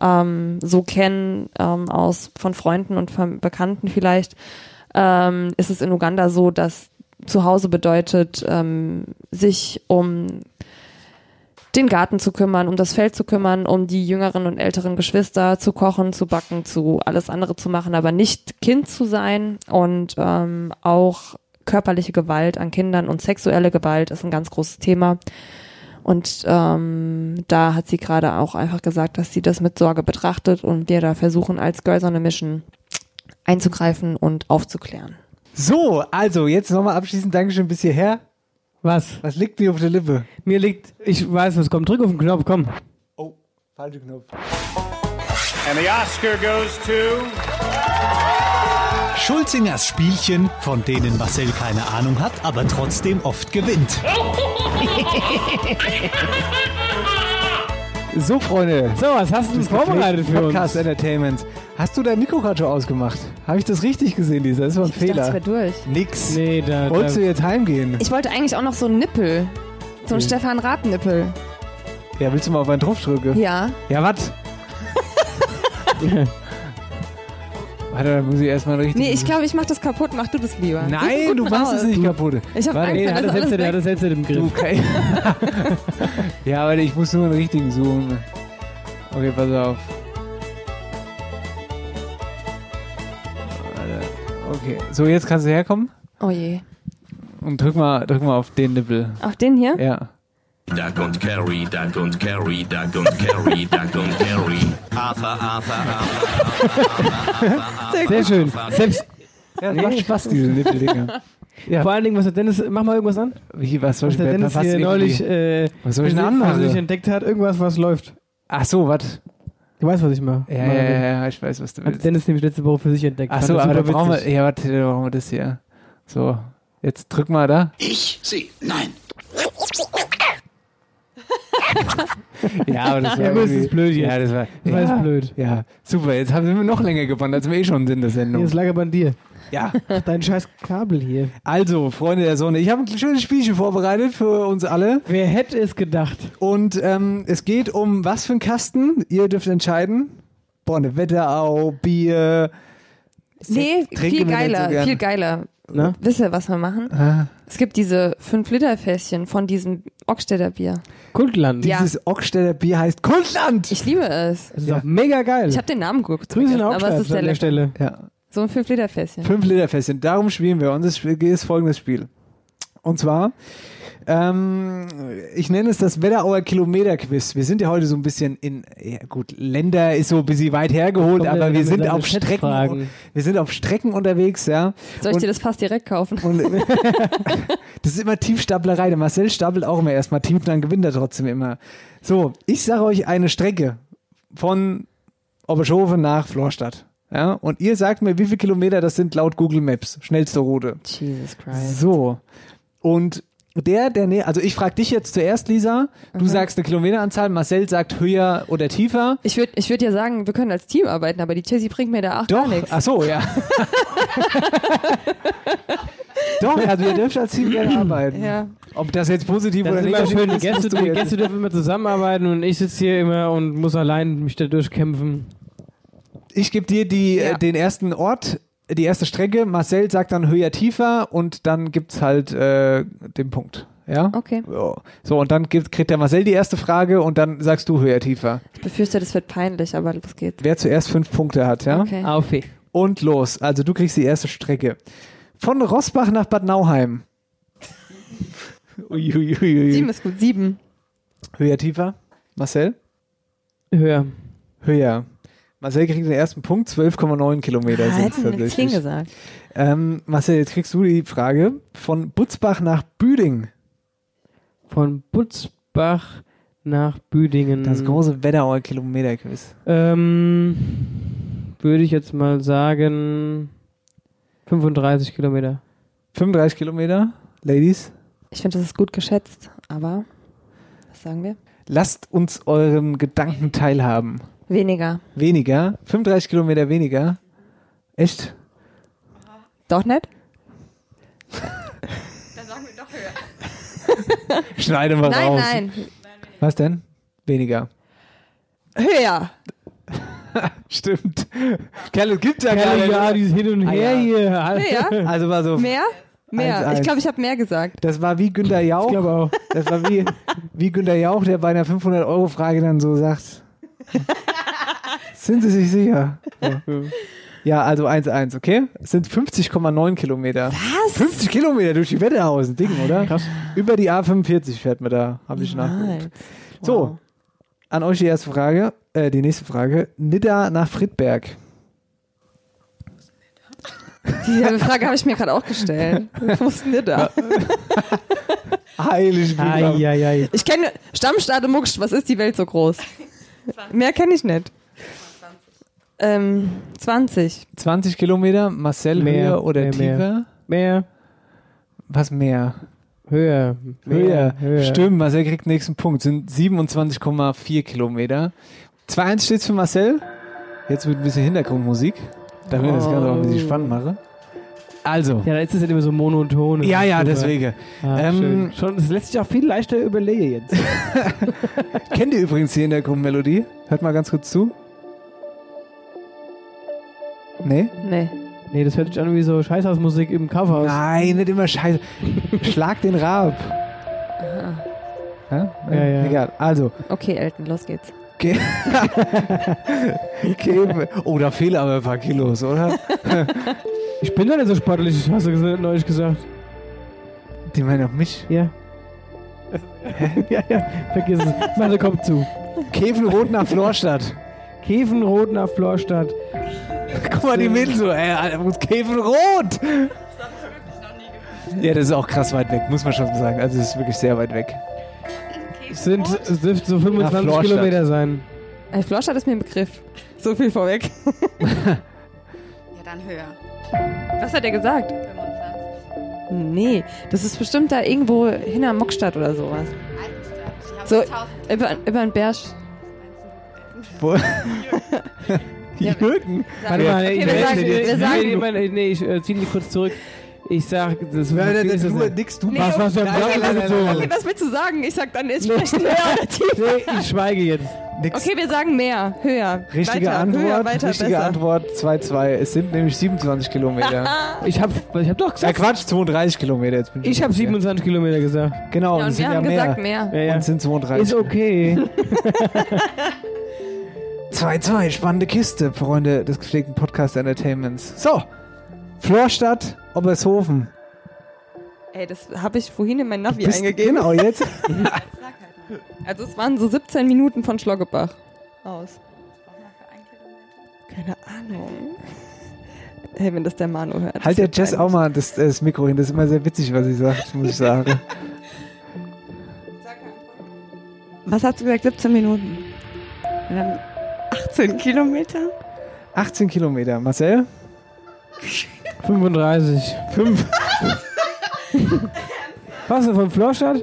ähm, so kennen ähm, aus von Freunden und von Bekannten vielleicht, ähm, ist es in Uganda so, dass zu Hause bedeutet, ähm, sich um den Garten zu kümmern, um das Feld zu kümmern, um die jüngeren und älteren Geschwister zu kochen, zu backen, zu alles andere zu machen, aber nicht Kind zu sein und ähm, auch körperliche Gewalt an Kindern und sexuelle Gewalt ist ein ganz großes Thema. Und ähm, da hat sie gerade auch einfach gesagt, dass sie das mit Sorge betrachtet und wir da versuchen als Girls on a Mission einzugreifen und aufzuklären. So, also jetzt nochmal abschließend Dankeschön bis hierher. Was? Was liegt mir auf der Lippe? Mir liegt, ich weiß, was kommt. Drück auf den Knopf, komm. Oh, falscher Knopf. And the Oscar goes to. Schulzingers Spielchen, von denen Marcel keine Ahnung hat, aber trotzdem oft gewinnt. So, Freunde. So, was hast du Das vorbereitet für Podcast uns? Entertainment. Hast du dein Mikro gerade schon ausgemacht? Habe ich das richtig gesehen, Lisa? Das war ein Ich dachte, Fehler. es wäre durch. Nix. Nee, da, Wolltest da du jetzt heimgehen? Ich wollte eigentlich auch noch so einen Nippel. So einen Stefan Rath-Nippel. Ja, willst du mal auf einen drauf drücken? Ja. Ja, was? Warte, dann muss ich erstmal richtig. Nee, ich glaube, ich mach das kaputt. Mach du das lieber. Nein, du machst es nicht kaputt. Ich hab Warte, Angst, nee, hat das Headset, hat das Headset im Griff. Okay. ja, aber ich muss nur einen richtigen suchen. Okay, pass auf. Okay, so jetzt kannst du herkommen Oh je. und drück mal, drück mal auf den Nippel. Auf den hier? Ja. Duck und Carry, Duck und Carry, Duck und Carry, Duck und Carry. Arthur, Arthur, Arthur. Sehr schön. Selbst, Ja, das macht Spaß, diese Nippeldinger. Ja. vor allen Dingen, was der Dennis, mach mal irgendwas an. Wie, was soll Was ich der denn- Dennis was hier neulich, äh, Was soll ich denn anmachen? für sich entdeckt hat, irgendwas, was läuft. Ach so, was? Du weißt, was ich mache. Ja, ja, ja, ja, ich weiß, was du Hat willst. Dennis nämlich letzte Woche für sich entdeckt. Ach so, aber da brauchen wir, ja, warte, da brauchen wir das hier. So, jetzt drück mal da. Ich? Sie? Nein. Ja, aber das war Ja, das ist blöd jetzt. Ja, das war, Das war ja, jetzt blöd. Ja, super, jetzt haben wir noch länger gewonnen, als wir eh schon sind, der Sendung. Jetzt lag aber an dir. Ja, Dein scheiß Kabel hier. also, Freunde der Sonne, ich habe ein schönes Spielchen vorbereitet für uns alle. Wer hätte es gedacht? Und ähm, es geht um was für einen Kasten? Ihr dürft entscheiden. Bonne Wetterau, Bier. Nee, viel so geiler, gern. viel geiler. Na? Wisst ihr, was wir machen? Ah, Es gibt diese 5-Liter-Fässchen von diesem Ockstädter Bier. Kultland. Ja. Dieses Ockstädter Bier heißt Kultland. Ich liebe es. Das ist doch mega geil. Ich habe den Namen geguckt. Grüße vergessen, aber es ist an der. Stelle. Ja, So ein 5-Liter-Fässchen. Fünf Liter Fässchen. Darum spielen wir. Und das Spiel ist folgendes Spiel. Und zwar, ähm, ich nenne es das Wetterauer Kilometer-Quiz. Wir sind ja heute so ein bisschen in, ja gut, Länder ist so ein bisschen weit hergeholt, aber wir sind auf Strecken, wir sind auf Strecken unterwegs, ja. Soll ich Und- dir das fast direkt kaufen? Und das ist immer Tiefstaplerei. Der Marcel stapelt auch immer erstmal tief und dann gewinnt er trotzdem immer. So, ich sage euch eine Strecke von Oberschofen nach Florstadt. Ja, und ihr sagt mir, wie viele Kilometer das sind laut Google Maps. Schnellste Route. Jesus Christ. So. Und Der, der, nee, also ich frage dich jetzt zuerst, Lisa. Du Mhm. sagst eine Kilometeranzahl, Marcel sagt höher oder tiefer. Ich würde ich würd ja sagen, wir können als Team arbeiten, aber die Jessie bringt mir da auch gar Doch, nichts. ach so, ja. Doch, also ihr dürft als Team gerne arbeiten. Ja. Ob das jetzt positiv Das oder ist nicht immer schön. Die Gäste, die Gäste dürfen immer zusammenarbeiten und ich sitze hier immer und muss allein mich da durchkämpfen. Ich gebe dir die, äh, den ersten Ort, die erste Strecke. Marcel sagt dann höher, tiefer und dann gibt's halt äh, den Punkt. Ja? Okay. So, und dann gibt, kriegt der Marcel die erste Frage und dann sagst du höher, tiefer. Ich befürchte, das wird peinlich, aber los geht's. Wer zuerst fünf Punkte hat, ja? Okay. Auf. Und los. Also du kriegst die erste Strecke. Von Rossbach nach Bad Nauheim. Uiuiui. Sieben ist gut. Sieben. Höher, tiefer? Marcel? Höher. Höher. Marcel kriegt den ersten Punkt, 12,9 Kilometer Ah, sind es tatsächlich. gesagt. Ähm, Marcel, jetzt kriegst du die Frage. Von Butzbach nach Büding. Von Butzbach nach Büdingen. Das große Wetterauer Kilometerquiz. Ähm, würde ich jetzt mal sagen 35 Kilometer. 35 Kilometer, Ladies. Ich finde, das ist gut geschätzt, aber was sagen wir? Lasst uns euren Gedanken teilhaben. Weniger. Weniger, 35 Kilometer weniger. Echt? Doch nicht? Dann sagen wir doch höher. Schneide mal nein, raus. nein. Was denn? Weniger. Höher. Stimmt. Kerl, es gibt ja gar nicht. ja, dieses Hin und Ah, Her ja. hier. Höher? Also war so. Mehr? Mehr. 1-1. Ich glaube, ich habe mehr gesagt. Das war wie Günter Jauch. Ich glaube auch. Das war wie, wie Günter Jauch, der bei einer 500-Euro-Frage dann so sagt: Sind Sie sich sicher? Ja, also 1-1, okay? Es sind 50,9 Kilometer. Was? 50 Kilometer durch die Wetterhausen, Ding, oder? Krass. Über die A45 fährt man da, habe ich nachgeguckt. So, an euch die erste Frage, äh, die nächste Frage. Nidda nach Friedberg. Diese Frage habe ich mir gerade auch gestellt. Wo ist denn der da? Heilig Ai, ai, ai. Ich kenne Stammstade Mucksch. Was ist die Welt so groß? Mehr kenne ich nicht. Ähm, 20. 20 Kilometer, Marcel Mehr, höher oder mehr, tiefer? mehr. Was mehr? Höher. Höher. Höher. Stimmt, Marcel kriegt den nächsten Punkt. Sind 27,4 Kilometer. 2-1 steht's für Marcel. Jetzt wird ein bisschen Hintergrundmusik, damit ich das Ganze auch ein bisschen spannend mache. Also. Ja, da ist es ja immer so monoton. Ja, ja, Super. deswegen. Ah, Ähm, schön. Schon, das lässt sich auch viel leichter überlegen jetzt. Kennt ihr übrigens die Hintergrundmelodie? Hört mal ganz kurz zu. Nee? Nee. Nee, das hört sich an wie so Scheißhausmusik im Kaufhaus. Nein, nicht immer scheiße. Schlag den Rab. Ja? Ja, ja. Egal. Also. Okay, Elton, los geht's. Ge Ge oh, da fehlen aber ein paar Kilos, oder? Ich bin doch nicht so sportlich, hast du gesagt, neulich gesagt. Die meinen auf mich. Ja. ja, ja, vergiss es. Meine kommt zu. Käfenrot nach Florstadt. Käfenrot nach Florstadt. Guck mal, die Mädels so, ey, Käfenrot? Ja, das ist auch krass weit weg, muss man schon sagen. Also, es ist wirklich sehr weit weg. Es sind, es dürften so 25 Florstadt. Kilometer sein. Äh, Florstadt ist mir ein Begriff. So viel vorweg. Ja, dann höher. Was hat er gesagt? 25. Nee, das ist bestimmt da irgendwo hinter Mockstadt oder sowas. So, über, über den Berg. Wo? Jürgen? Warte mal, Okay, ich, wir sagen- ich, wir ich, sagen- ich, meine, nee, ich äh, zieh mich kurz zurück. Ich sag, das Ja, was das, ist denn? nix, du Nee, Was, was, okay, was, Nein, nein, okay, was willst du sagen? Ich sag dann entsprechend höher oder tiefer. Nee, ich schweige jetzt. nix. Okay, wir sagen mehr, höher. Richtige weiter, Antwort, höher, weiter, richtige besser. Antwort 2-2. Es sind nämlich 27 Kilometer. Ich hab, ich hab doch ja, gesagt, Quatsch, 32 Kilometer. Jetzt bin ich hab 27 Kilometer gesagt. Genau, Ja, und und wir sind ja haben mehr. gesagt mehr. Ja, ja. Und es sind 32. Ist okay. 2-2, spannende Kiste, Freunde des gepflegten Podcast Entertainments. So, Florstadt, Obershofen. Ey, das habe ich vorhin in mein Navi Bist- eingegeben. Genau, jetzt. Also es waren so 17 Minuten von Schloggebach aus. Keine Ahnung. Hey, wenn das der Manu hört. halt der Jess auch mal das, das Mikro hin. Das ist immer sehr witzig, was sie sagt, muss ich sagen. Was hast du gesagt? 17 Minuten. Und dann 18 Kilometer? 18 Kilometer. Marcel? 35. 5. Was, von Florstadt?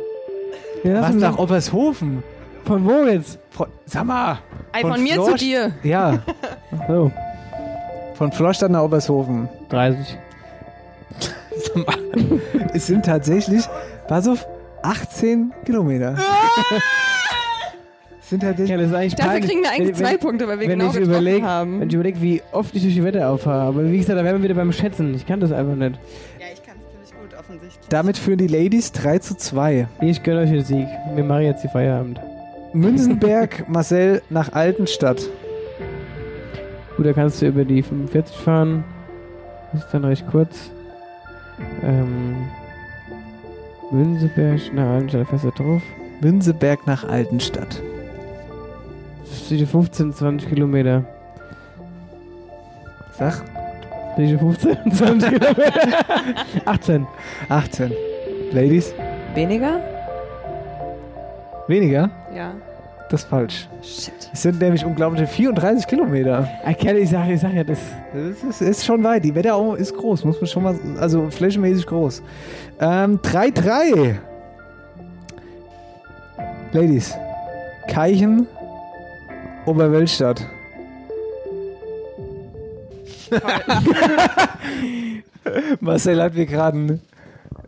Ja, Was nach Obershofen? Von wo jetzt? Von, sag mal. Ei, von mir zu Florst- dir. Ja, So, von Florstadt nach Obershofen. 30. Sag mal, es sind tatsächlich, pass auf, 18 Kilometer. Sind tatsächlich. Ja, das ist eigentlich Dafür peinlich. kriegen wir eigentlich Wenn- zwei wenn- Punkte, weil wir genau ich überleg, haben. Wenn ich überlege, wie oft ich durch die Wette auffahre. Aber wie gesagt, da wären wir wieder beim Schätzen. Ich kann das einfach nicht. Ja, ich kann es ziemlich gut offensichtlich. Damit führen die Ladies 3 zu 2. Ich gönne euch den Sieg. Wir machen jetzt die Feierabend. Münzenberg, Marcel nach Altenstadt. Gut, da kannst du über die 45 fahren. Das ist dann recht kurz. Ähm, Münzeberg, na, Altenstadt fährst du drauf. Münzeberg nach Altenstadt. Das sind die 15, 20 Kilometer. Sag. Die 15, 20 Kilometer. 18. 18. Ladies? Weniger? Weniger? Ja. Das ist falsch. Shit. Es sind nämlich unglaubliche 34 Kilometer. Kerl, ich sag, ich sag ja, das. Das ist, ist schon weit. Die Wetterau ist groß, muss man schon mal, also flächenmäßig groß. Ähm, 3-3. Ladies. Keichen, Oberweltstadt. Marcel hat mir gerade ein,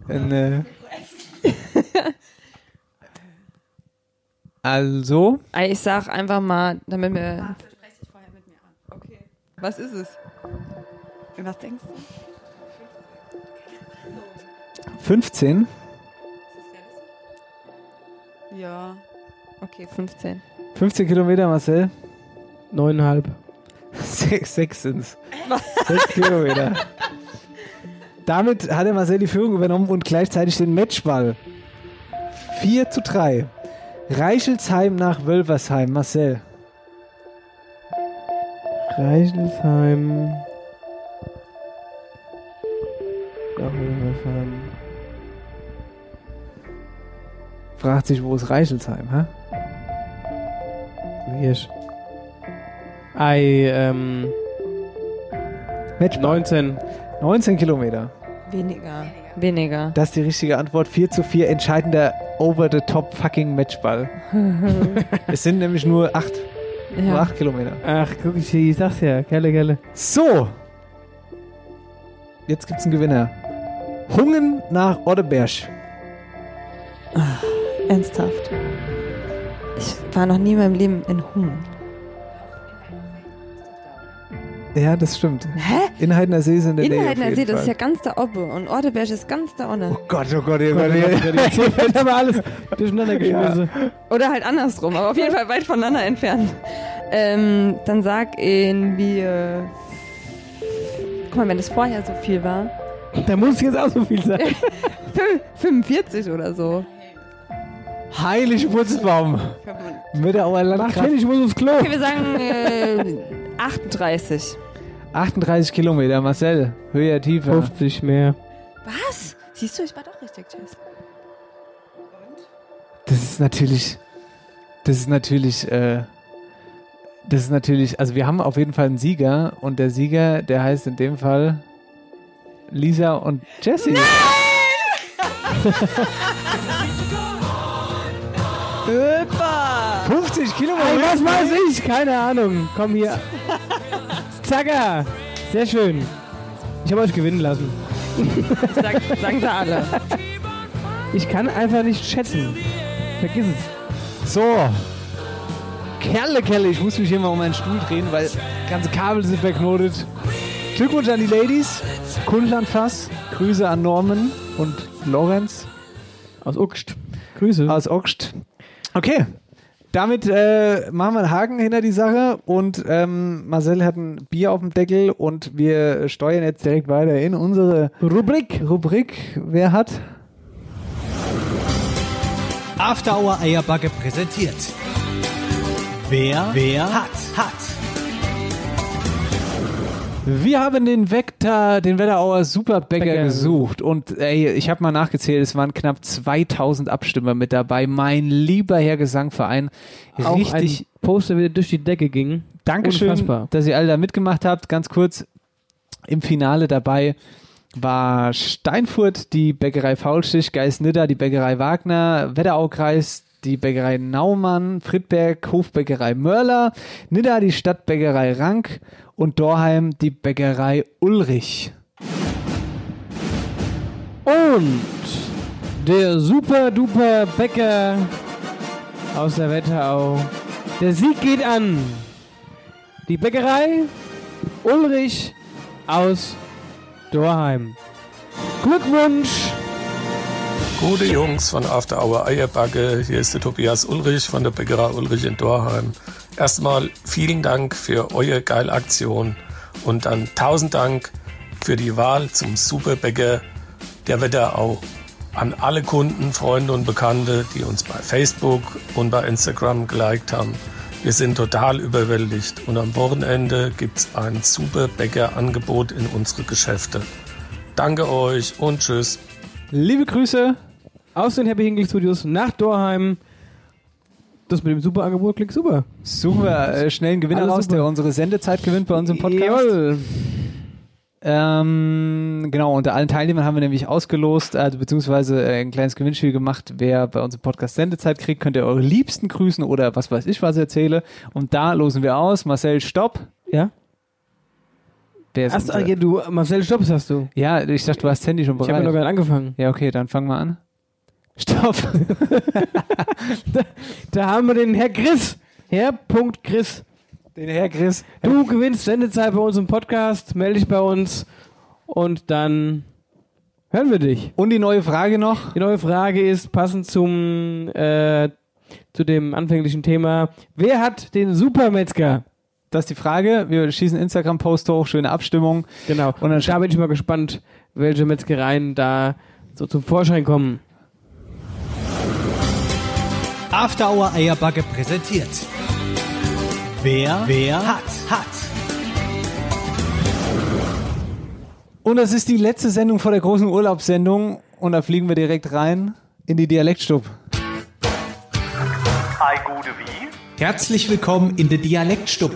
ein äh Also, Ich sag einfach mal, damit wir. Was ist es? Was denkst du? 15. Ja. Okay, 15. 15 Kilometer, Marcel. 9,5. Sechs, sechs sind's. Sechs Kilometer. Damit hat der Marcel die Führung übernommen und gleichzeitig den Matchball. 4 zu 3. Reichelsheim nach Wölversheim. Marcel. Reichelsheim. Nach Wölversheim. Fragt sich, wo ist Reichelsheim, hä? Hirsch. Ei, ähm. Matchball. 19. 19 Kilometer. Weniger. Weniger. Das ist die richtige Antwort. 4 zu 4. Entscheidender over-the-top fucking Matchball. es sind nämlich nur 8. Nur Ja. 8 Kilometer. Ach, guck, ich, ich sag's ja. Kelle, Kelle. So. Jetzt gibt's einen Gewinner. Hungen nach Oddeberg. Ernsthaft. Ich war noch nie in meinem Leben in Hungen. Ja, das stimmt. Hä? Inhaltener See sind in der Nähe. Inhaltener See, das ist ja ganz da oben. Und Orteberg ist ganz da unten. Oh Gott, oh Gott, oh Gott, Gott. oh Gott, oh Gott, jetzt wird aber alles durcheinander geschmissen. Oder halt andersrum, aber auf jeden Fall weit voneinander entfernt. Ähm, dann sag ihn wir. Guck mal, wenn das vorher so viel war. Da muss jetzt auch so viel sein. Fün- 45 oder so. Heilig Wurzelbaum. Mitterauer Mach Landkreis. hin, ich muss aufs Klo. Okay, wir sagen äh, 38. 38 Kilometer, Marcel. Höher, tiefer. 50 mehr. Was? Siehst du, ich war doch richtig, Jess. Das ist natürlich. Das ist natürlich. Äh, das ist natürlich. Also, wir haben auf jeden Fall einen Sieger. Und der Sieger, der heißt in dem Fall Lisa und Jessie. Öpa! 50 Kilometer. Was weiß ich? Keine Ahnung. Komm hier. Zacker. Sehr schön. Ich habe euch gewinnen lassen. Sag, sagen sie alle. Ich kann einfach nicht schätzen. Vergiss es. So. Kerle, Kerle, ich muss mich hier mal um meinen Stuhl drehen, weil ganze Kabel sind verknotet. Glückwunsch an die Ladies. Kundlandfass. Grüße an Norman und Lorenz Aus Uckst. Grüße. aus Oxt. Okay. Damit äh, machen wir einen Haken hinter die Sache und ähm, Marcel hat ein Bier auf dem Deckel und wir steuern jetzt direkt weiter in unsere Rubrik. Rubrik. Wer hat? After Hour Eierbacke präsentiert. Wer, wer hat, hat. Wir haben den Vektor, den Wetterauer Superbäcker Bäcker. gesucht und ey, ich habe mal nachgezählt, es waren knapp 2000 Abstimmer mit dabei. Mein lieber Herr Gesangverein, Auch richtig ein Poster wieder durch die Decke ging. Dankeschön, Unfassbar. dass ihr alle da mitgemacht habt. Ganz kurz im Finale dabei war Steinfurt die Bäckerei Faulstich, Geisnidda die Bäckerei Wagner, Wetteraukreis die Bäckerei Naumann, Friedberg Hofbäckerei Mörler, Nidda die Stadtbäckerei Rank und Dorheim die Bäckerei Ulrich. Und der super duper Bäcker aus der Wetterau. Der Sieg geht an die Bäckerei Ulrich aus Dorheim. Glückwunsch! Gute Jungs von After Hour Eierbacke, hier ist der Tobias Ulrich von der Bäckerei Ulrich in Dorheim. Erstmal vielen Dank für eure geile Aktion und dann tausend Dank für die Wahl zum Superbäcker der Wetterau. An alle Kunden, Freunde und Bekannte, die uns bei Facebook und bei Instagram geliked haben. Wir sind total überwältigt und am Wochenende gibt's ein super Bäckerangebot in unsere Geschäfte. Danke euch und tschüss. Liebe Grüße aus den Happy Hinkel Studios nach Dorheim. Das mit dem super Angebot klingt super. Wir äh, schnell einen Gewinner Alles raus, super. der unsere Sendezeit gewinnt bei uns im Podcast. Jawohl. Ähm, genau, unter allen Teilnehmern haben wir nämlich ausgelost, also beziehungsweise äh, ein kleines Gewinnspiel gemacht. Wer bei uns im Podcast Sendezeit kriegt, könnt ihr eure Liebsten grüßen oder was weiß ich, was ich erzähle. Und da losen wir aus. Marcel, stopp. Ja? Wer ist Achso, unser- ja, du, Marcel Stopps hast du. ja, ich dachte, du hast Handy schon Ich bereit. habe ja noch gar nicht angefangen. ja, okay, dann fangen wir an. Stopp. Da haben wir den Herr Chris. Herr Punkt Chris. Den Herr Chris. Du gewinnst Sendezeit bei uns im Podcast, melde dich bei uns und dann hören wir dich. Und die neue Frage noch. Die neue Frage ist passend zum äh, zu dem anfänglichen Thema. Wer hat den Supermetzger? Das ist die Frage. Wir schießen Instagram-Post hoch, schöne Abstimmung. Genau. Und dann da bin ich mal gespannt, welche Metzgereien da so zum Vorschein kommen. After Hour Eierbacke präsentiert. Wer, wer hat, hat. Und das ist die letzte Sendung vor der großen Urlaubssendung. Und da fliegen wir direkt rein in die Dialektstub. Ei gute wie? Herzlich willkommen in der Dialektstub.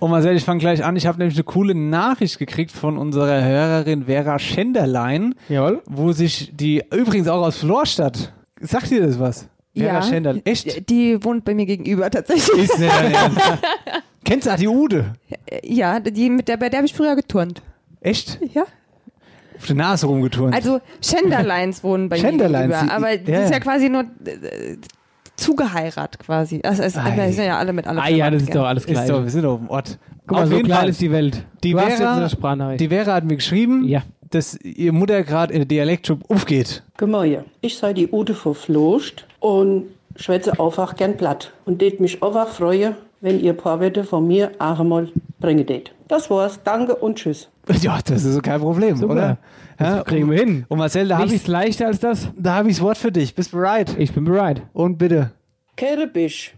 Und Marcel, ich fange gleich an. Ich habe nämlich eine coole Nachricht gekriegt von unserer Hörerin Vera Schenderlein, Jawohl. wo sich die, übrigens auch aus Florstadt, sagt dir das was? Vera Ja. Schenderlein. Echt? Die wohnt bei mir gegenüber tatsächlich. Ist nicht dein Ernst. Kennst du auch die Ude? Ja, die, mit der, bei der habe ich früher geturnt. Echt? Ja. Auf der Nase rumgeturnt. Also Schenderleins wohnen bei Schenderleins, mir gegenüber. die- Aber ja, die ist ja. ja quasi nur äh, zugeheiratet quasi. Also es, Ei. wir sind ja alle mit alle Ah ja, das ist doch alles ist klar. doch, wir sind doch auf dem Ort. Guck mal, Auf so jeden klein Fall. ist die Welt. Die du Vera-. Die Vera hat mir geschrieben, Ja. dass ihr Mutter gerade in der Dialektschub aufgeht. Gemäuer. Ich sei die Ute von Flost und schwätze einfach gern platt. Und det mich einfach freue, wenn ihr paar Wette von mir auch einmal bringen det. Das war's. Danke und tschüss. Ja, das ist kein Problem, Super. oder? Das kriegen wir hin. Und Marcel, da habe ich leichter als das. da hab ich's Wort für dich. Bist bereit? Ich bin bereit. Und bitte. Kerebisch.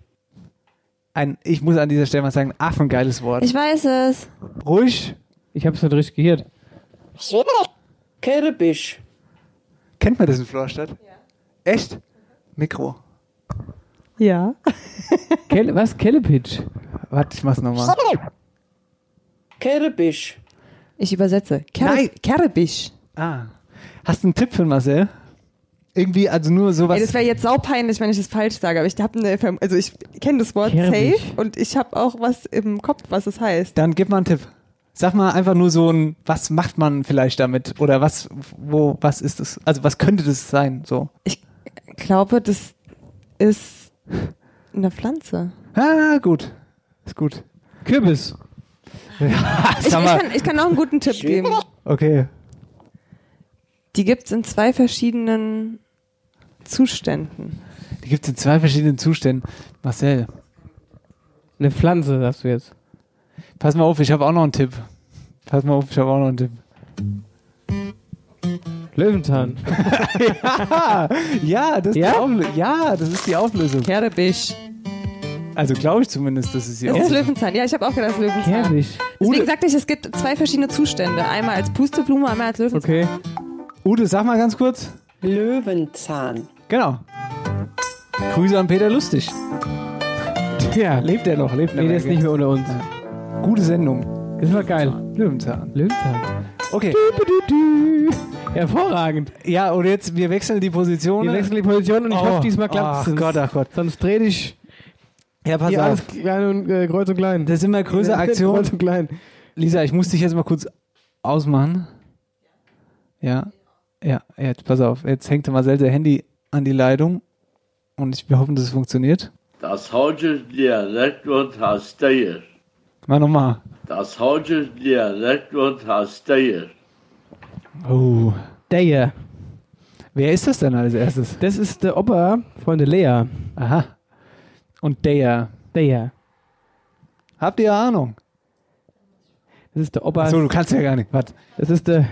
Ein, ich muss an dieser Stelle mal sagen, affengeiles Wort. Ich weiß es. Ruhig. Ich habe es nicht richtig gehört. Kerebisch. Kennt man das in Florstadt? Ja. Echt? Mikro. Ja. Kelle, was? Kellepitch? Warte, ich mach's nochmal. Kerebisch. Ich übersetze. Nein. Kerbisch. Ah. Hast du einen Tipp für Marcel? Irgendwie, also nur sowas. Ey, das wäre jetzt saupeinlich, wenn ich das falsch sage, aber ich habe eine, Verm- also ich kenne das Wort Kerbisch. safe und ich habe auch was im Kopf, was es heißt. Dann gib mal einen Tipp. Sag mal einfach nur so ein, was macht man vielleicht damit? Oder was, wo, was ist das? Also was könnte das sein? So. Ich glaube, das ist eine Pflanze. Ah, gut. Ist gut. Kürbis. Ja, Ich, ich, kann, ich kann auch einen guten Tipp geben. Okay. Die gibt's in zwei verschiedenen Zuständen. Die gibt es in zwei verschiedenen Zuständen. Marcel, Eine Pflanze, sagst du jetzt. pass mal auf, ich habe auch noch einen Tipp. Pass mal auf, ich habe auch noch einen Tipp. Löwenzahn. ja, ja, das ist Ja? die Auflösung. Ja, das ist die Auflösung. Kerbisch. Also glaube ich zumindest, dass es die Das ist Löwenzahn. Ja, ich habe auch gedacht, Löwenzahn. Kerbisch. Deswegen sagte ich, es gibt zwei verschiedene Zustände. Einmal als Pusteblume, einmal als Löwenzahn. Okay. Ute, sag mal ganz kurz. Löwenzahn. Genau. Grüße an Peter Lustig. Ja. Lebt er noch? Lebt er Nee, der ist nicht mehr unter uns. Gute Sendung. Das war geil. Löwenzahn. Löwenzahn. Okay. Hervorragend. Ja, und jetzt, wir wechseln die Position. Wir wechseln die Position und ich Oh, hoffe, diesmal klappt ach es. Gott, ach Gott. Sonst dreh dich Ja, pass hier auf. alles klein und äh, kreuz und klein. Das ist immer größere Aktion. Kreuz und klein. Lisa, ich muss dich jetzt mal kurz ausmachen. Ja, ja, jetzt pass auf. Jetzt hängt Marcel sein Handy an die Leitung und ich, wir hoffen, dass es funktioniert. Das heutige Dialektwort heißt der. Mal nochmal. Das heutige Dialektwort heißt der. Oh. Der. Wer ist das denn als erstes? Das ist der Opa von der Lea. Aha. Und der. Der. Habt ihr Ahnung? Das ist der Opa. Achso, du kannst ja gar nicht. Was? Das ist der.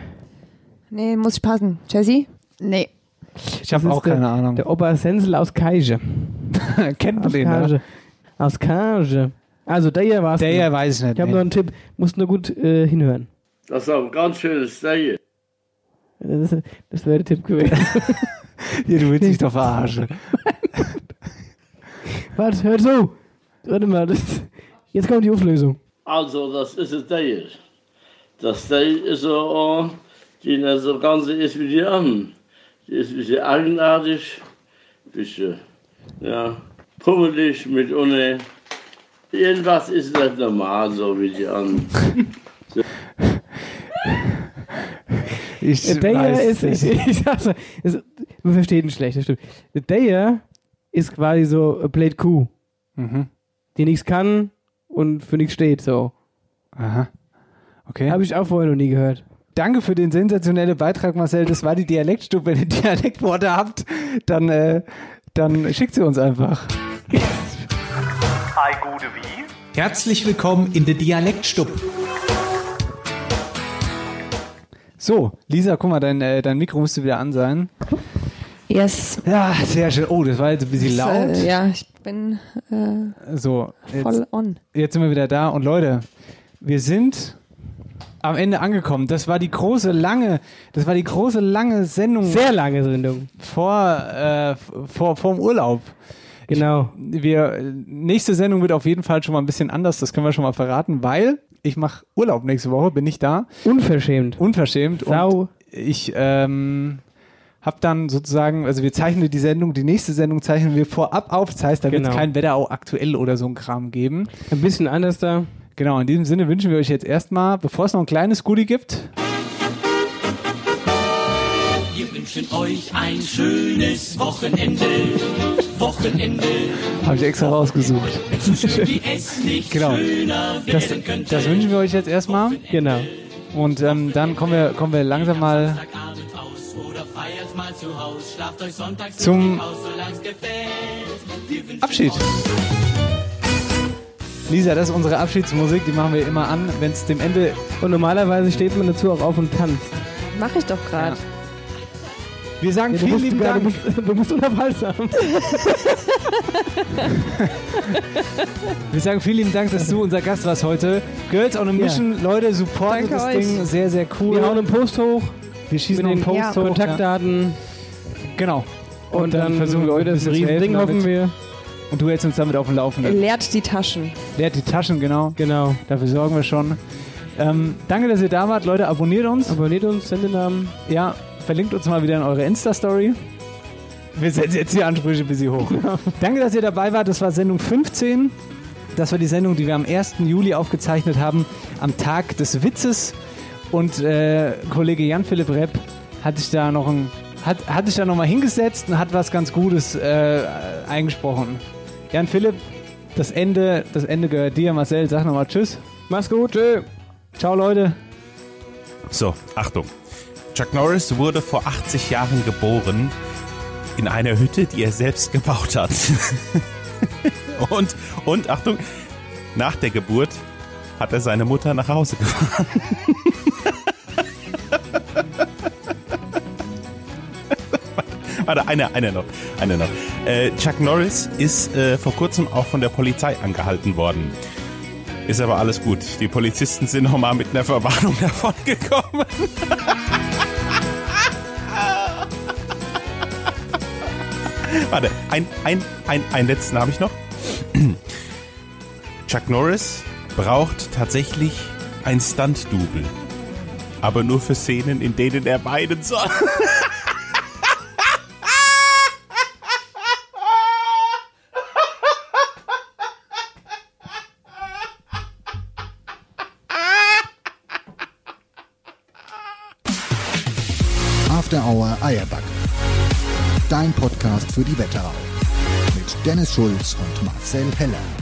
Nee, muss ich passen. Jessie? Nee. Ich habe auch keine der, Ahnung. Der Opa Sensel aus Kaige. Kennt man den? Kaige. Ne? Aus Kaige. Also, der hier war es. Der hier weiß ich nicht. Ich habe nee. noch einen Tipp. Musst nur gut äh, hinhören. Das ist ein ganz schönes der. Das, ist- das wäre der Tipp gewesen. Hier, du willst dich doch verarschen. Warte, hör zu. Warte mal. Das, jetzt kommt die Auflösung. Also, das ist es der. Das der ist so, die nicht so ganz ist wie die anderen. Die ist ein bisschen eigenartig, ein bisschen, ja, pummelig mit ohne. Irgendwas ist nicht normal, so wie die anderen. Ich Der hier weiß ist, ich, ich sag's mal, ist, man versteht ihn schlecht, das stimmt. Der hier ist quasi so eine Blade Kuh, Mhm. die nichts kann und für nichts steht, so. Aha. Okay. Habe ich auch vorher noch nie gehört. Danke für den sensationellen Beitrag, Marcel. Das war die Dialektstube. Wenn ihr Dialektworte habt, dann, äh, dann schickt sie uns einfach. Ei gute wie? Herzlich willkommen in der Dialektstub. So, Lisa, guck mal, dein, äh, dein Mikro müsste wieder an sein. Yes. Ja, sehr schön. Oh, das war jetzt ein bisschen Das, laut. Äh, ja, ich bin äh, So, voll jetzt, on. jetzt sind wir wieder da. Und Leute, wir sind am Ende angekommen. Das war die große, lange, das war die große, lange Sendung. Sehr lange Sendung. Vor, äh, vor, vor dem Urlaub. Genau. Ich, wir, nächste Sendung wird auf jeden Fall schon mal ein bisschen anders, das können wir schon mal verraten, weil ich mache Urlaub nächste Woche, bin ich da. Unverschämt. Unverschämt. Sau. Und ich ähm, habe dann sozusagen, also wir zeichnen die Sendung, die nächste Sendung zeichnen wir vorab auf. Das heißt, da wird es Genau. kein Wetterau aktuell oder so ein Kram geben. Ein bisschen anders da. Genau, in diesem Sinne wünschen wir euch jetzt erstmal, bevor es noch ein kleines Goodie gibt, Wir wünschen euch ein schönes Wochenende. Wochenende. habe ich extra rausgesucht. So schön wie es nicht Genau. schöner Das, das wünschen wir euch jetzt erstmal. Genau. Und ähm, dann kommen wir, kommen wir langsam mal Zum Abschied. Lisa, das ist unsere Abschiedsmusik, die machen wir immer an, wenn es dem Ende. Und normalerweise steht man dazu auch auf und tanzt. Mach ich doch gerade. Wir sagen Ja, vielen lieben Dank. Du musst, du musst unaufhaltsam. Wir sagen vielen lieben Dank, dass du unser Gast warst heute. Girls on a Mission, Leute, supportet Danke das euch. Ding. Sehr, sehr cool. Wir hauen einen Post hoch. Wir schießen den Post hoch. Kontaktdaten. Ja. Genau. Und, dann, versuchen wir euch ein das bisschen zu Riesending, helfen hoffen wir. Und du hältst uns damit auf dem Laufenden. Leert die Taschen. Leert die Taschen, genau. Genau. Dafür sorgen wir schon. Ähm, danke, dass ihr da wart. Leute, abonniert uns. Abonniert uns, Sendenamen. Ja, verlinkt uns mal wieder in eure Insta-Story. Wir setzen jetzt die Ansprüche ein bisschen hoch. Danke, dass ihr dabei wart. Das war Sendung 15. Das war die Sendung, die wir am 1. Juli aufgezeichnet haben, am Tag des Witzes. Und äh, Kollege Jan-Philipp Repp hat sich da noch ein, hat, hat sich da noch mal hingesetzt und hat was ganz Gutes äh, eingesprochen. Jan-Philipp, das Ende, das Ende gehört dir. Marcel, sag nochmal Tschüss. Mach's gut. Tschö. Ciao, Leute. So, Achtung. Chuck Norris wurde vor 80 Jahren geboren in einer Hütte, die er selbst gebaut hat. und, und, Achtung, nach der Geburt hat er seine Mutter nach Hause gefahren. Warte, eine, eine noch. Eine noch. Äh, Chuck Norris ist äh, vor kurzem auch von der Polizei angehalten worden. Ist aber alles gut. Die Polizisten sind nochmal mit einer Verwarnung davon gekommen. Warte, ein, ein, ein, ein letzten habe ich noch. Chuck Norris braucht tatsächlich ein Stunt-Double. Aber nur für Szenen, in denen er weinen soll. für die Wetterau. Mit Dennis Schulz und Marcel Heller.